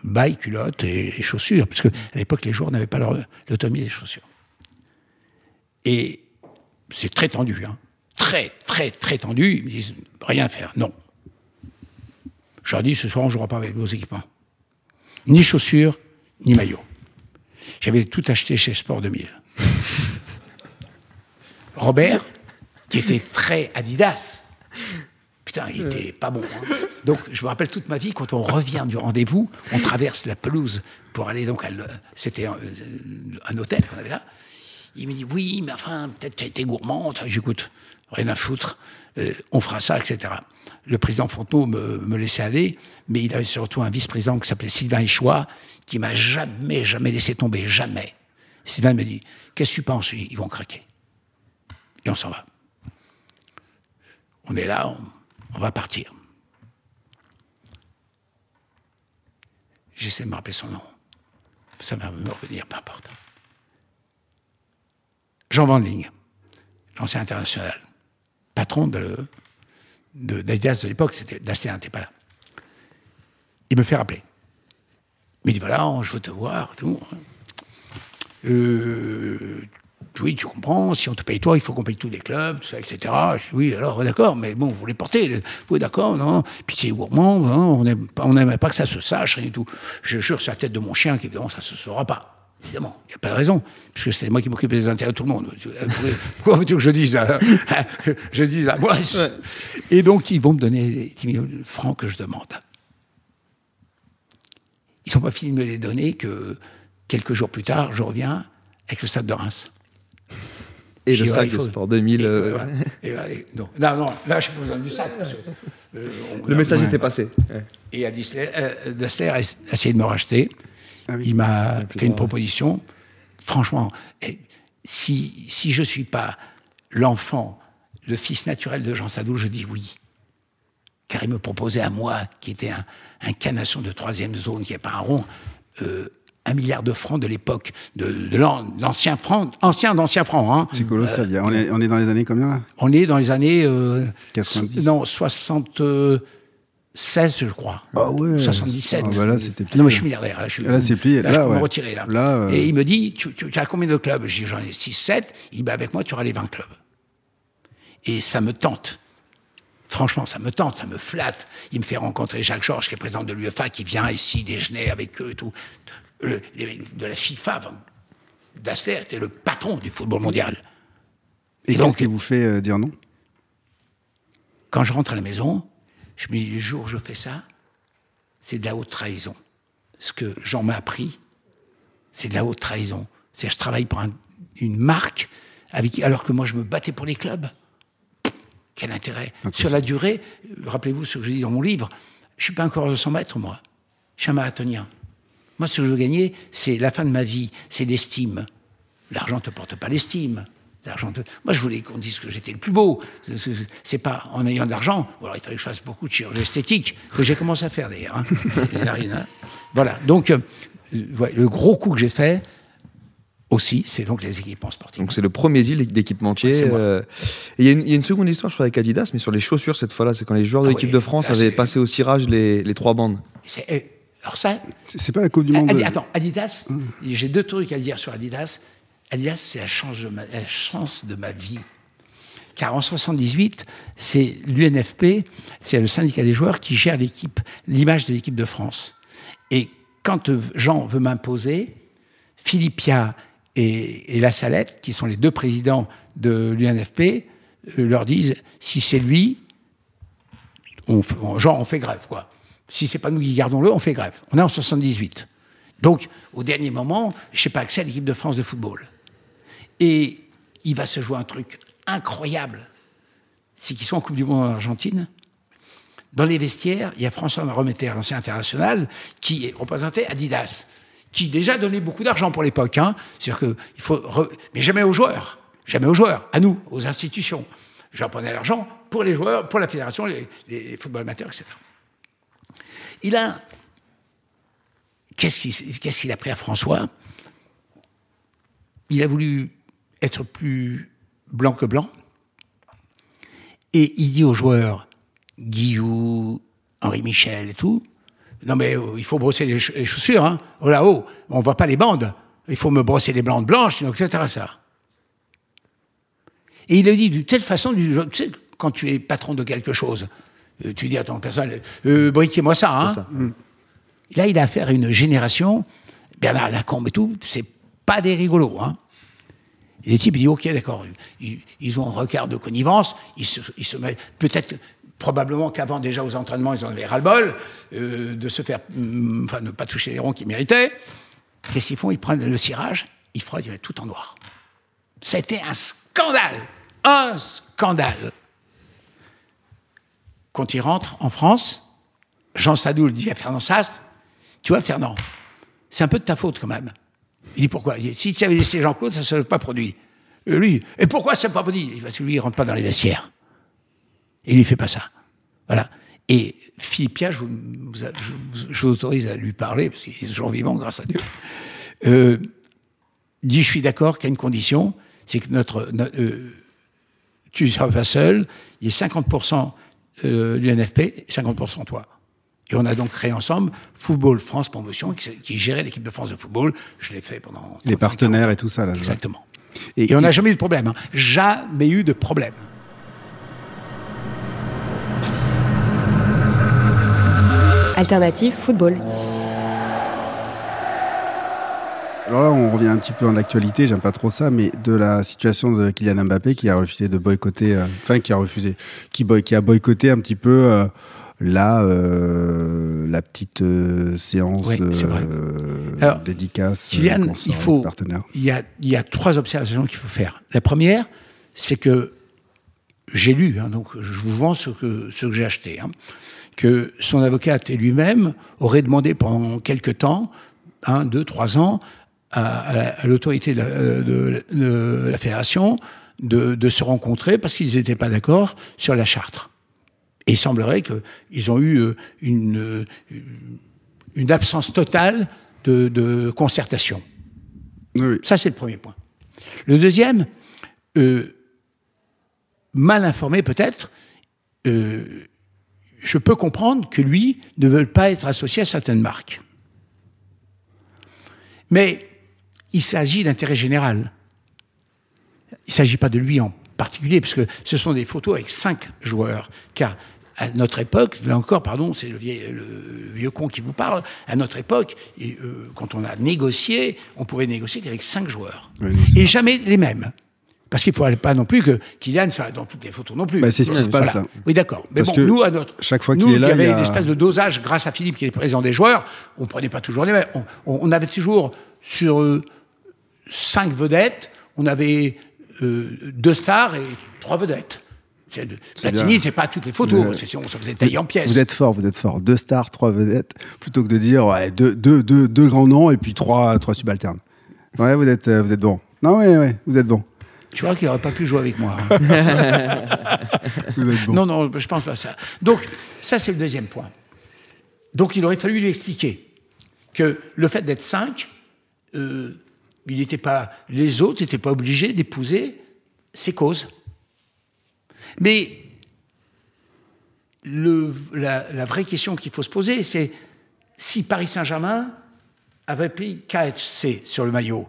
Speaker 8: Bail, culotte et, et chaussures, parce qu'à l'époque, les joueurs n'avaient pas leur- l'autonomie des chaussures. Et c'est très tendu, hein. très, très, très tendu. Ils me disent rien à faire, non. Je leur dis ce soir, on ne jouera pas avec vos équipements. Ni chaussures, ni maillot. J'avais tout acheté chez Sport 2000. Robert, qui était très Adidas, putain, il était pas bon. hein. Donc, je me rappelle toute ma vie, quand on revient du rendez-vous, on traverse la pelouse pour aller donc à. C'était un, un hôtel qu'on avait là. Il me dit Oui, mais enfin, peut-être tu as été gourmand. J'écoute, rien à foutre. Euh, on fera ça, etc. Le président Fontenot me, me laissait aller, mais il avait surtout un vice-président qui s'appelait Sylvain Échois, qui m'a jamais, jamais laissé tomber, jamais. Sylvain me dit Qu'est-ce que tu penses? Ils vont craquer. Et on s'en va. On est là, on, on va partir. J'essaie de me rappeler son nom. Ça va me revenir, peu importe. Jean Van Ling, l'ancien international, patron de, d'Adidas de l'époque, c'était d'Astéen, n'était pas là. Il me fait rappeler. Il me dit voilà, je veux te voir, tout. Euh, oui, tu comprends, si on te paye toi, il faut qu'on paye tous les clubs, tout ça, etc. Je dis, oui, alors d'accord, mais bon, vous les portez. Oui, d'accord, non. Es gourmand, non, on n'aime pas, on n'aimerait pas que ça se sache, rien du tout. Je jure sur la tête de mon chien qu'évidemment, ça ne se saura pas. Évidemment, il n'y a pas de raison, puisque c'était moi qui m'occupais des intérêts de tout le monde. Pourquoi veux-tu que je dise à, je dise à moi? Et donc, ils vont me donner les 10 000 francs que je demande. Ils sont pas finis de me les donner que quelques jours plus tard, je reviens avec le stade de Reims.
Speaker 7: Et le sac de Sport 2000.
Speaker 8: Et
Speaker 7: euh,
Speaker 8: voilà. Et voilà, et donc, non, non, là, je n'ai pas besoin du sac. parce que, euh, on-
Speaker 7: Le message était passé. Ouais.
Speaker 8: Et Adisler, euh, Dassler a es- a essayé de me racheter.
Speaker 2: Ah oui.
Speaker 8: Il m'a
Speaker 7: plus
Speaker 8: fait une proposition. Franchement, eh, si, si je ne suis pas l'enfant, le fils naturel de Jean Sadou, je dis oui. Car il me proposait à moi, qui était un, un canasson de troisième zone, qui n'est pas un rond, euh, un milliard de francs de l'époque, de, de l'an- l'ancien franc, ancien d'ancien franc. Hein.
Speaker 2: C'est colossal. on, est, on est dans les années combien là?
Speaker 8: On est dans les années euh,
Speaker 2: 90.
Speaker 8: Non, 76, je crois.
Speaker 2: Ah ouais.
Speaker 8: 77.
Speaker 2: Ah bah là, c'était plié.
Speaker 8: Non, mais je suis milliardaire. Là, je suis,
Speaker 2: Là, c'est plié.
Speaker 8: Là,
Speaker 2: Là,
Speaker 8: je peux
Speaker 2: ouais.
Speaker 8: me retirer. Là.
Speaker 2: Là, euh,
Speaker 8: Et il me dit tu, tu- tu as combien de clubs? Je dis J'en ai 6, 7. Il dit bah, Avec moi, tu auras les 20 clubs. Et ça me tente. Franchement, ça me tente, ça me flatte. Il me fait rencontrer Jacques Georges, qui est président de l'UEFA, qui vient ici déjeuner avec eux et tout. Le- de la FIFA, enfin, Dassler était le patron du football mondial.
Speaker 2: Et,
Speaker 8: Et donc-
Speaker 2: qu'est-ce qui vous fait euh, dire non?
Speaker 8: Quand je rentre à la maison, je me dis, le jour où je fais ça, c'est de la haute trahison. Ce que Jean m'a appris, c'est de la haute trahison. C'est-à-dire, je travaille pour un- une marque, avec, alors que moi, je me battais pour les clubs. Quel intérêt Sur la durée, euh, rappelez-vous ce que je dis dans mon livre, je suis pas encore de 100 mètres, moi. Je suis un marathonien. Moi, ce que je veux gagner, c'est la fin de ma vie, c'est l'estime. L'argent ne te porte pas l'estime. L'argent te- Moi, je voulais qu'on dise que j'étais le plus beau. C'est- pas en ayant de l'argent. Alors, il fallait que je fasse beaucoup de chirurgie esthétique, que j'ai commencé à faire d'ailleurs. hein. Hein. Voilà. Donc, euh, ouais, le gros coup que j'ai fait aussi, c'est donc les équipements sportifs.
Speaker 7: Donc c'est le premier deal d'équipementier. Euh, Il y, a une- il y a une seconde histoire, je crois, avec Adidas, mais sur les chaussures cette fois-là, c'est quand les joueurs de
Speaker 8: Ah
Speaker 7: l'équipe de France
Speaker 8: là,
Speaker 7: avaient passé au cirage les, les trois bandes.
Speaker 8: Alors ça,
Speaker 2: C'est pas la Coupe du Monde.
Speaker 8: Adi- Attends, Adidas, j'ai deux trucs à dire sur Adidas. Adidas, c'est la chance de ma, la chance de ma vie. Car en 78, c'est l'UNFP, c'est le syndicat des joueurs qui gère l'équipe, l'image de l'équipe de France. Et quand Jean veut m'imposer, Philippe Pia et, et La Salette, qui sont les deux présidents de l'UNFP, euh, leur disent si c'est lui, on, fait- on- genre on fait grève quoi. Si c'est pas nous qui gardons-le, on fait grève. On est en 78. Donc au dernier moment, je n'ai pas accès à l'équipe de France de football. Et il va se jouer un truc incroyable. C'est qu'ils sont en Coupe du Monde en Argentine. Dans les vestiaires, il y a François Remetter, l'ancien international, qui représentait Adidas, qui déjà donnait beaucoup d'argent pour l'époque. Hein. Faut, mais jamais aux joueurs, jamais aux joueurs, à nous, aux institutions. J'en prenais l'argent pour les joueurs, pour la fédération, les, les football amateurs, etc. Il a, qu'est-ce qu'il a pris à François? Il a voulu être plus blanc que blanc. Et il dit aux joueurs, Guillou, Henri Michel et tout, non mais euh, il faut brosser les, ch- les chaussures, hein. Oh là-haut, on voit pas les bandes. Il faut me brosser les blancs blanches, etc. Et il a dit de telle façon, tu sais, quand tu es patron de quelque chose, tu dis à ton personnel, euh, briquez-moi ça, hein. Et Là, il a affaire à une génération, Bernard Lacombe et tout, c'est pas des rigolos, hein. Et les types, disent, OK, d'accord, ils, ils ont un regard de connivence, ils se, ils se mettent, peut-être, probablement qu'avant, déjà, aux entraînements, ils en avaient ras-le-bol, euh, de se faire, hum, enfin, ne pas toucher les ronds qu'ils méritaient. Qu'est-ce qu'ils font? Ils prennent le cirage, ils frottent, ils mettent tout en noir. C'était un scandale Un scandale Quand il rentre en France, Jean Sadoul dit à Fernand Sass, tu vois, Fernand, c'est un peu de ta faute quand même. Il dit pourquoi? Il dit, si tu avais laissé Jean-Claude, ça ne serait pas produit. Et lui, et pourquoi ça ne pas produit? Parce que lui, il ne rentre pas dans les vestiaires. Et il ne fait pas ça. Voilà. Et Philippe Pia, je vous, vous- autorise à lui parler, parce qu'il est toujours vivant, grâce à Dieu. Euh, dit, je suis d'accord qu'il y a une condition, c'est que notre, no- euh, tu ne seras pas seul, il y a 50% euh, l'UNFP et 50% toi. Et on a donc créé ensemble Football France Promotion, qui, qui gérait l'équipe de France de football. Je l'ai fait pendant.
Speaker 2: Les
Speaker 8: 35
Speaker 2: partenaires
Speaker 8: ans.
Speaker 2: et tout ça, là.
Speaker 8: Exactement.
Speaker 2: Et,
Speaker 8: Et on n'a jamais eu de problème. hein. Jamais eu de problème.
Speaker 3: Alternative football.
Speaker 2: Alors là, on revient un petit peu en actualité, j'aime pas trop ça, mais de la situation de Kylian Mbappé qui a refusé de boycotter, euh, enfin qui a refusé, qui, boy- qui a boycotté un petit peu euh, la, euh, la petite euh, séance
Speaker 8: vrai.
Speaker 2: euh,
Speaker 8: Alors,
Speaker 2: dédicace.
Speaker 8: Kylian, il faut. Il y, a, il y a trois observations qu'il faut faire. La première, c'est que j'ai lu, hein, donc je vous vends ce que, ce que j'ai acheté, hein, que son avocate et lui-même auraient demandé pendant quelque temps, un, deux, trois ans, à, à la- à l'autorité de, la- de- de la fédération de, de se rencontrer parce qu'ils n'étaient pas d'accord sur la charte. Et il semblerait qu'ils ont eu euh, une, euh, une absence totale de, de concertation.
Speaker 2: Oui.
Speaker 8: Ça, c'est le premier point. Le deuxième, euh, mal informé peut-être, euh, je peux comprendre que lui ne veut pas être associé à certaines marques. Mais il s'agit d'intérêt général. Il ne s'agit pas de lui en particulier, parce que ce sont des photos avec cinq joueurs. Car à notre époque, là encore, pardon, c'est le, vieux con qui vous parle, à notre époque, et, euh, quand on a négocié, on pouvait négocier qu'avec cinq joueurs.
Speaker 2: Oui,
Speaker 8: et jamais les mêmes. Parce qu'il ne faudrait pas non plus que Kylian soit dans toutes les photos non plus.
Speaker 2: Bah, c'est ce qui se passe, là.
Speaker 8: Oui, d'accord. Mais
Speaker 2: Parce
Speaker 8: bon,
Speaker 2: que
Speaker 8: nous, à notre.
Speaker 2: chaque fois qu'il est là,
Speaker 8: il y avait
Speaker 2: il y a-
Speaker 8: une espèce de dosage grâce à Philippe qui est présent des joueurs. On ne prenait pas toujours les mêmes. On, on- on avait toujours sur euh, cinq vedettes, on avait euh, deux stars et trois vedettes. C'est de- Platini n'était pas toutes les photos, c'est sinon ça faisait tailler en pièces.
Speaker 2: Vous êtes fort, vous êtes fort. Deux stars, trois vedettes, plutôt que de dire ouais, deux, deux, deux, deux grands noms et puis trois, trois subalternes. Ouais, vous êtes, vous êtes bon. Non, ouais, ouais, vous êtes bon.
Speaker 8: Tu vois qu'il n'aurait pas pu jouer avec moi. hein.
Speaker 2: Vous êtes bon.
Speaker 8: Non, non, je pense pas à ça. Donc, ça, c'est le deuxième point. Donc, il aurait fallu lui expliquer que le fait d'être cinq, euh, il n'était pas, les autres n'étaient pas obligés d'épouser ses causes. Mais le- la, la vraie question qu'il faut se poser, c'est si Paris Saint-Germain avait pris KFC sur le maillot,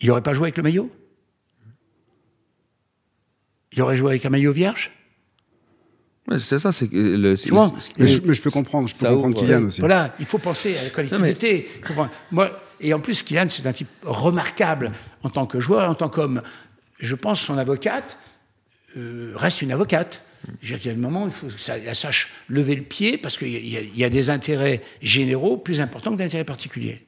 Speaker 8: il n'aurait pas joué avec le maillot? Il aurait joué avec un maillot vierge?
Speaker 7: Ouais, c'est ça, c'est le.
Speaker 8: vois,
Speaker 2: Mais je, mais je peux comprendre, je peux comprendre
Speaker 7: ouvre,
Speaker 2: Kylian
Speaker 7: ouais.
Speaker 2: aussi.
Speaker 8: Voilà, il faut penser à la collectivité. Moi, et en plus, Kylian, c'est un type remarquable en tant que joueur, en tant qu'homme. Je pense son avocate euh, reste une avocate. Il y a un moment, il faut que ça, elle sache lever le pied parce qu'il y, a- il y a des intérêts généraux plus importants que d'intérêts particuliers.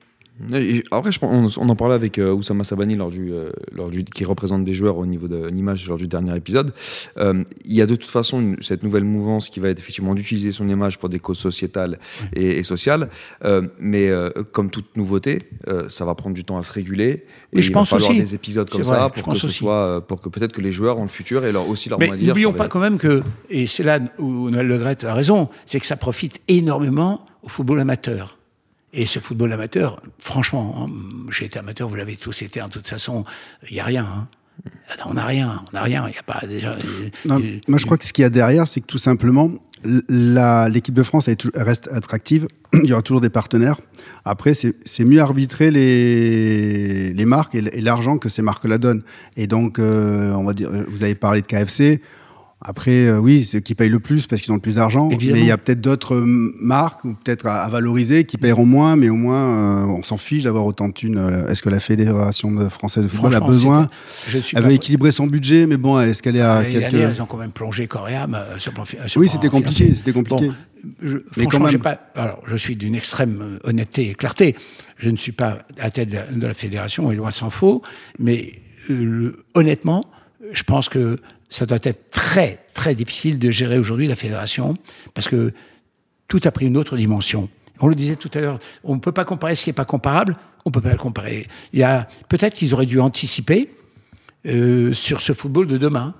Speaker 7: Et après, je on, on en parlait avec euh, Oussama Sabani lors du, euh, lors du, qui représente des joueurs au niveau de l'image lors du dernier épisode. Euh, il y a de toute façon une- cette nouvelle mouvance qui va être effectivement d'utiliser son image pour des causes sociétales et, et sociales. Euh, mais euh, comme toute nouveauté, euh, ça va prendre du temps à se réguler. Et
Speaker 8: je
Speaker 7: il
Speaker 8: pense
Speaker 7: va falloir
Speaker 8: aussi.
Speaker 7: des épisodes comme
Speaker 8: vrai,
Speaker 7: ça pour que ce
Speaker 8: aussi.
Speaker 7: soit, pour que peut-être que les joueurs ont le futur et leur aussi leur
Speaker 8: Mais n'oublions pas quand même que, et c'est là où Noël Legrette a raison, c'est que ça profite énormément au football amateur. Et ce football amateur, franchement, hein, j'ai été amateur, vous l'avez tous été, en toute façon, il n'y a rien. hein. On n'a rien, on n'a rien, il n'y a pas déjà.
Speaker 2: Non,
Speaker 8: euh,
Speaker 2: moi, je crois que ce qu'il y a derrière, c'est que tout simplement, la- l'équipe de France elle reste attractive. Il y aura toujours des partenaires. Après, c'est mieux arbitrer les, les marques et l'argent que ces marques-là donnent. Et donc, euh, on va dire, vous avez parlé de KFC. Après, euh, oui, ceux qui payent le plus parce qu'ils ont le plus d'argent. Mais il y a peut-être d'autres euh, marques ou peut-être à, à valoriser qui paieront moins, mais au moins, euh, on s'en fiche d'avoir autant de thunes. Euh, Est-ce que la Fédération française de football a besoin
Speaker 8: je suis
Speaker 2: Elle veut équilibrer son budget, mais bon, est-ce qu'elle est à quelques...
Speaker 8: dernière, ils ont quand même plongé âme euh, sur le plan sur
Speaker 2: Oui, c'était compliqué, c'était compliqué.
Speaker 8: Bon, je,
Speaker 2: Mais quand même.
Speaker 8: pas. Alors, je suis d'une extrême honnêteté et clarté. Je ne suis pas à la tête de la, de la fédération, et loin s'en faut. Mais euh, honnêtement, je pense que ça doit être très, très difficile de gérer aujourd'hui la fédération, parce que tout a pris une autre dimension. On le disait tout à l'heure, on ne peut pas comparer ce qui n'est pas comparable, on ne peut pas le comparer. Il y a peut-être qu'ils auraient dû anticiper euh, sur ce football de demain,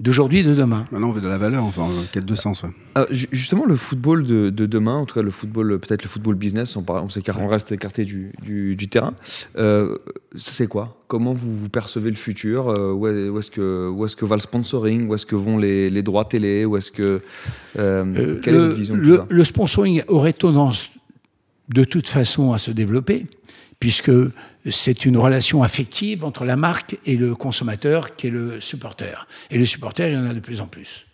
Speaker 8: d'aujourd'hui et de demain.
Speaker 2: Maintenant, on veut de la valeur, enfin, en quête de sens. ouais.
Speaker 7: Ju- justement, le football de, de demain, en tout cas le football, peut-être le football business, on, on, s'écarte- on reste écarté du, du, du terrain. Euh, c'est quoi? Comment vous, vous percevez le futur? Euh, où, est, est-ce que, où est-ce que va le sponsoring? Où est-ce que vont les, les droits télé? Où est-ce que euh,
Speaker 8: Euh,
Speaker 7: quelle est votre vision de tout
Speaker 8: le-
Speaker 7: ça
Speaker 8: le sponsoring aurait tendance de toute façon à se développer, puisque c'est une relation affective entre la marque et le consommateur qui est le supporter. Et le supporter, il y en a de plus en plus.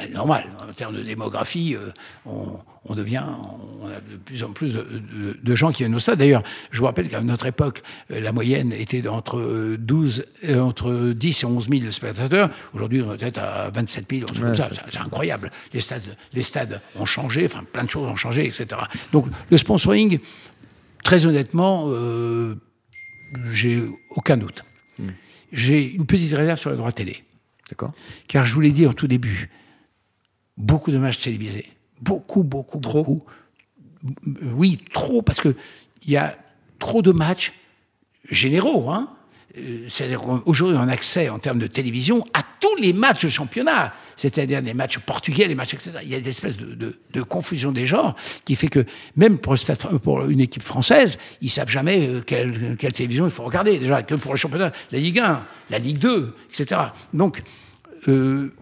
Speaker 8: Mais normal, en termes de démographie, euh, on, on devient, on a de plus en plus de, de- de gens qui viennent au stade. D'ailleurs, je vous rappelle qu'à notre époque, euh, la moyenne était entre euh, 12, euh, entre 10 et 11 000 spectateurs. Aujourd'hui, on est peut-être à 27 000, un truc comme ça. C'est- C'est incroyable. Les stades, les stades ont changé, enfin, plein de choses ont changé, etc. Donc, le sponsoring, très honnêtement, euh, j'ai aucun doute. J'ai une petite réserve sur le droit télé.
Speaker 7: D'accord
Speaker 8: Car je vous l'ai dit en tout début, beaucoup de matchs télévisés. Beaucoup, beaucoup, beaucoup. Euh, Oui, trop, parce qu'il y a trop de matchs généraux. Hein. Euh, C'est-à-dire qu'aujourd'hui, on a accès en termes de télévision à tous les matchs de championnat, c'est-à-dire les matchs portugais, les matchs, etc. Il y a des espèces de, de- de confusion des genres qui fait que même pour, une équipe française, ils savent jamais euh, quelle, quelle télévision il faut regarder. Déjà, que pour le championnat, la Ligue 1, la Ligue 2, etc. Donc, euh,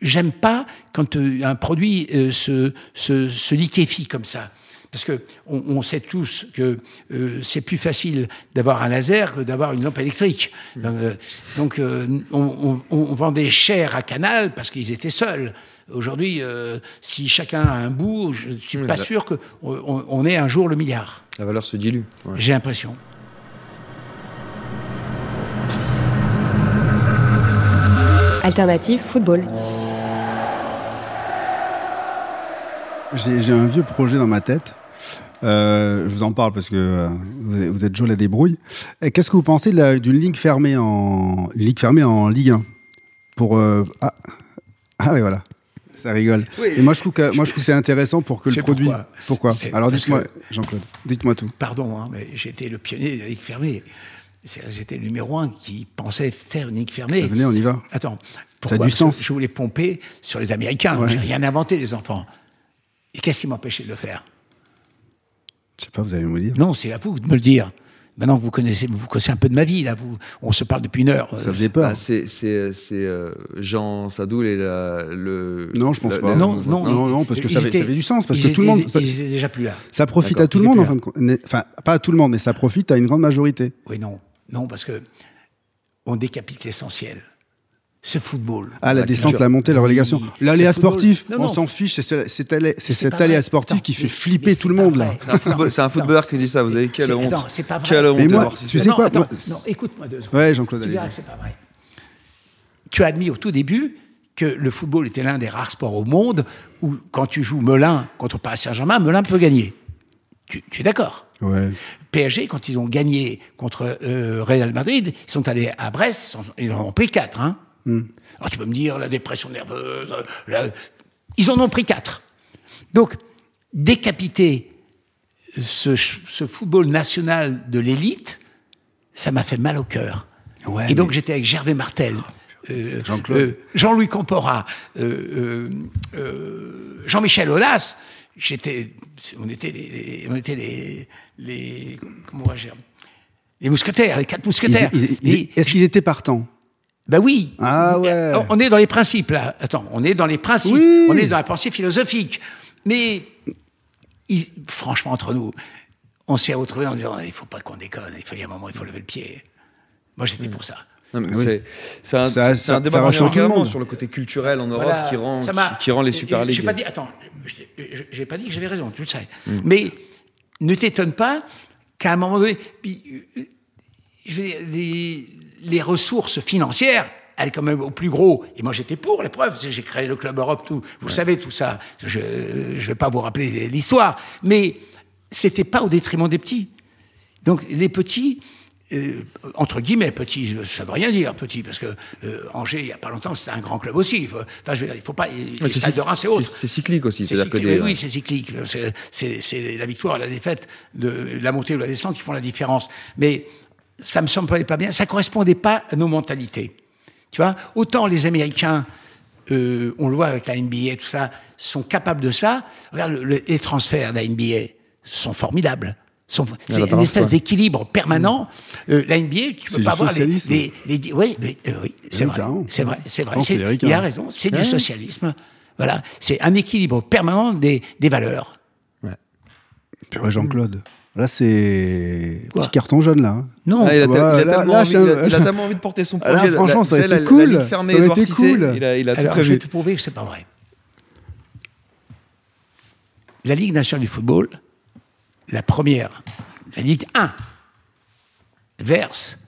Speaker 8: j'aime pas quand euh, un produit se, se, se liquéfie comme ça. Parce que on, sait tous que euh, c'est plus facile d'avoir un laser que d'avoir une lampe électrique. Mm. Donc, euh, euh, on, vendait cher à Canal parce qu'ils étaient seuls. Aujourd'hui, si chacun a un bout, je ne suis
Speaker 7: mm,
Speaker 8: pas
Speaker 7: bah.
Speaker 8: sûr qu'on on ait un jour le milliard.
Speaker 7: La valeur se dilue.
Speaker 8: J'ai l'impression.
Speaker 3: Alternative football.
Speaker 2: J'ai un vieux projet dans ma tête euh, je vous en parle parce que euh, vous êtes- Joe la débrouille. Qu'est-ce que vous pensez d'une ligue fermée en ligue fermée en Ligue 1 pour euh, ah ah oui voilà ça rigole. Et moi je trouve que moi je trouve c'est intéressant pour que le produit.
Speaker 8: pourquoi
Speaker 2: Pourquoi? Alors dites-moi Jean-Claude, dites-moi tout.
Speaker 8: Pardon, hein, mais j'étais le pionnier de la Ligue fermée. C'est- J'étais le numéro un qui pensait faire une Ligue fermée.
Speaker 2: Venez, on y va.
Speaker 8: Attends.
Speaker 2: Ça a
Speaker 8: pourquoi?
Speaker 2: du sens.
Speaker 8: Je voulais pomper sur les Américains.
Speaker 2: Ouais.
Speaker 8: J'ai rien inventé, les enfants. Et qu'est-ce qui m'empêchait de le faire?
Speaker 2: Je sais pas, vous allez me dire.
Speaker 8: Non, c'est à vous de me le dire. Maintenant que vous connaissez, vous connaissez un peu de ma vie, là, vous, on se parle depuis une heure.
Speaker 2: Ça faisait peur.
Speaker 7: Bah, c'est c'est c'est euh, Jean Sadoul et la, le.
Speaker 2: Non, je pense
Speaker 7: la-
Speaker 2: pas.
Speaker 7: la-
Speaker 8: non,
Speaker 7: le-
Speaker 8: non,
Speaker 2: non, non, parce que ça avait- ça
Speaker 8: étaient-
Speaker 2: avait du sens, parce que tout le monde- ça-
Speaker 8: Ils étaient déjà plus là.
Speaker 2: Ça profite
Speaker 7: D'accord,
Speaker 2: à tout le monde en
Speaker 8: plus
Speaker 2: fin de compte. Mais- Enfin, pas à tout le monde, mais ça profite à une grande majorité.
Speaker 8: Oui, non. Non, parce que on décapite l'essentiel. Ce football.
Speaker 2: Ah, la,
Speaker 7: La
Speaker 2: descente,
Speaker 7: culture.
Speaker 2: la montée, la relégation. L'aléa sportif,
Speaker 8: Non,
Speaker 2: on
Speaker 8: non.
Speaker 2: s'en fiche, c'est ce- cet c'est aléa sportif qui fait
Speaker 8: mais-
Speaker 2: flipper
Speaker 8: mais
Speaker 2: tout le
Speaker 8: c'est
Speaker 2: monde, là.
Speaker 7: C'est un, football- c'est un
Speaker 8: Non.
Speaker 7: footballeur qui dit ça. Vous avez quelle
Speaker 8: C'est-
Speaker 7: honte
Speaker 8: attends, c'est pas vrai.
Speaker 7: Quelle honte
Speaker 2: Mais moi, tu sais
Speaker 8: non,
Speaker 2: quoi,
Speaker 8: attends,
Speaker 2: moi-
Speaker 8: non, écoute-moi deux secondes.
Speaker 2: Ouais, Jean-Claude,
Speaker 8: Tu
Speaker 2: allez-y.
Speaker 8: verras que c'est pas vrai. Tu as admis au tout début que le football était l'un des rares sports au monde où, quand tu joues Melun contre Paris Saint-Germain, Melun peut gagner. Tu, tu es d'accord?
Speaker 2: Ouais.
Speaker 8: PSG, quand ils ont gagné contre euh, Real Madrid, ils sont allés à Brest, ils, en ont pris quatre. Hein. Alors tu peux me dire la dépression nerveuse, euh, la- ils en ont pris quatre. Donc décapiter ce, ch- ce football national de l'élite, ça m'a fait mal au cœur.
Speaker 2: Ouais,
Speaker 8: Et donc
Speaker 2: mais-
Speaker 8: j'étais avec Gervais Martel, euh,
Speaker 2: Jean-Claude.
Speaker 8: euh, Jean-Louis Campora, euh, euh, euh, Jean-Michel Aulas. J'étais, on était les, on était les, les comment on va dire, les mousquetaires, les quatre mousquetaires.
Speaker 2: Ils- ils- ils-
Speaker 8: Et-
Speaker 2: Est-ce qu'ils étaient partants?
Speaker 8: Ben oui.
Speaker 2: Ah ouais.
Speaker 8: On est dans les principes là. Attends, on est dans les principes.
Speaker 2: Oui.
Speaker 8: On est dans la pensée philosophique. Mais il- franchement, entre nous, on s'est retrouvés en disant il faut pas qu'on déconne. Il faut il y a un moment, il faut lever le pied. Moi, j'étais pour ça.
Speaker 7: Non, mais
Speaker 2: Oui.
Speaker 7: c'est- C'est un, un
Speaker 2: ça-
Speaker 7: débat
Speaker 2: ça
Speaker 7: sur le côté culturel en Europe
Speaker 8: Voilà.
Speaker 7: qui, rend, qui, qui rend les Super League.
Speaker 8: J'ai pas dit, attends, j'ai pas dit que j'avais raison, tu le sais.
Speaker 7: Mm.
Speaker 8: Mais ne t'étonne pas qu'à un moment donné, puis, euh, je veux dire, les, les ressources financières, elles quand même au plus gros. Et moi, j'étais pour, les preuves. J'ai créé le Club Europe, tout. Vous savez tout ça. Je ne vais pas vous rappeler l'histoire. Mais c'était pas au détriment des petits. Donc, les petits, euh, entre guillemets, petits, ça veut rien dire, petits, parce que euh, Angers, il y a pas longtemps, c'était un grand club aussi. Enfin, je veux dire, il faut pas.
Speaker 7: Ouais, c'est
Speaker 8: stades de Reims, c'est autre.
Speaker 7: c'est cyclique aussi.
Speaker 8: C'est cyclique,
Speaker 7: des-
Speaker 8: oui, c'est cyclique. C'est- la victoire la défaite, de la montée ou la descente qui font la différence. Mais ça me semblait pas bien. Ça correspondait pas à nos mentalités. Tu vois, autant les Américains, euh, on le voit avec la NBA, tout ça, sont capables de ça. Regarde, le- le- les transferts de la NBA sont formidables. Sont- C'est une espèce d'équilibre permanent. Euh, la NBA, tu peux pas voir les,
Speaker 2: socialisme.
Speaker 8: les, les- oui, mais, euh, oui, c'est
Speaker 2: Oui,
Speaker 8: vrai, c'est vrai, c'est vrai.
Speaker 2: C'est
Speaker 8: C'est-
Speaker 2: les
Speaker 8: Il a raison, c'est du socialisme. Voilà, c'est un équilibre permanent des, des valeurs.
Speaker 2: Ouais, Jean-Claude. Là, c'est petit carton jaune, là. hein.
Speaker 8: Non,
Speaker 7: Ah, il, a, il a
Speaker 2: là-
Speaker 7: tellement
Speaker 2: là,
Speaker 7: envie, il a- il a tellement envie de porter son
Speaker 2: Là,
Speaker 7: projet. La-
Speaker 2: franchement,
Speaker 7: la-
Speaker 2: ça
Speaker 7: sais,
Speaker 2: été
Speaker 7: la-
Speaker 2: cool.
Speaker 7: La Ligue fermée,
Speaker 2: Ça
Speaker 7: Edouard
Speaker 2: été
Speaker 7: Cissé,
Speaker 2: cool.
Speaker 7: Il a, il a tout
Speaker 8: Alors, je vais te prouver que c'est pas vrai. La Ligue nationale du football, la première, la Ligue 1, verse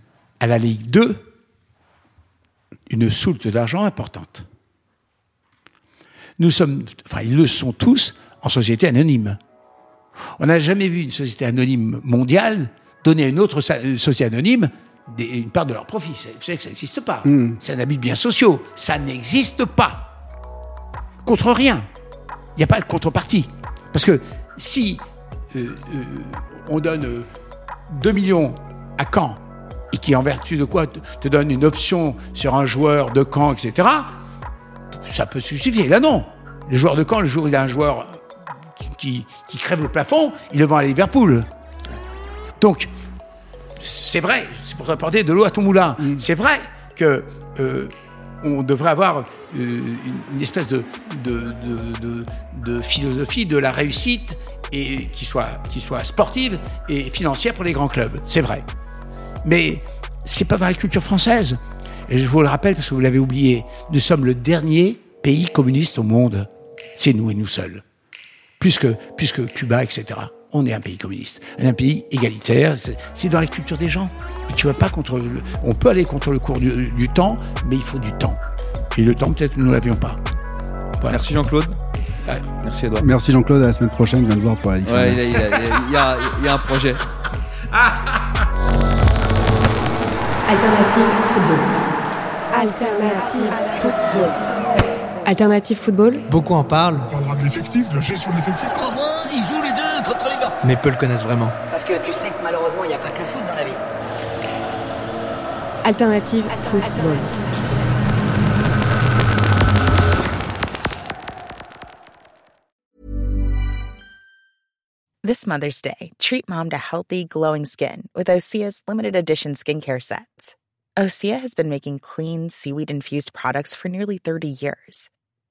Speaker 8: à la Ligue 2 une soulte d'argent importante. Nous sommes, enfin, ils le sont tous en société anonyme. On n'a jamais vu une société anonyme mondiale donner à une autre euh, société anonyme des- une part de leur profit. C'est- Vous savez que ça n'existe pas. C'est un habit de biens sociaux. Ça n'existe pas. Contre rien. Il n'y a pas de contrepartie. Parce que si euh, euh, on donne euh, 2 millions à Caen et qui, en vertu de quoi, te, te donne une option sur un joueur de Caen, etc., ça peut se justifier. Là, non. Le joueur de Caen, le jour où il a un joueur qui, crève le plafond, il le vend à Liverpool. Donc, c'est vrai, c'est pour apporter de l'eau à ton moulin. C'est vrai que euh, on devrait avoir euh, une, une espèce de, de, de- de- de philosophie de la réussite et qui soit, qui soit sportive et financière pour les grands clubs. C'est vrai. Mais c'est pas dans la culture française. Et je vous le rappelle parce que vous l'avez oublié. Nous sommes le dernier pays communiste au monde. C'est nous et nous seuls. Plus que, plus que Cuba, etc. On est un pays communiste. Un pays égalitaire. C'est- dans la culture des gens. Et tu vas pas contre le, on peut aller contre le cours du, du temps, mais il faut du temps. Et le temps, peut-être, nous l'avions pas. Voilà.
Speaker 7: Merci Jean-Claude.
Speaker 8: Ouais.
Speaker 7: Merci Edouard.
Speaker 2: Merci Jean-Claude, à la semaine prochaine, viens de voir pour la
Speaker 7: Ouais, il y, a, il y a- il y a- il y a un projet.
Speaker 3: Alternative football. Alternative football. Alternative football.
Speaker 4: Beaucoup en parlent,
Speaker 5: On parlera de l'effectif, de la gestion de l'effectif.
Speaker 6: Crois-moi, ils jouent les deux contre les gars.
Speaker 4: mais peu le connaissent vraiment.
Speaker 6: Parce que tu sais que malheureusement, il n'y a pas que le foot dans la vie.
Speaker 3: Alternative football.
Speaker 9: This Mother's Day, treat mom to healthy, glowing skin with Osea's limited edition skincare sets. Osea has been making clean, seaweed infused products for nearly 30 years.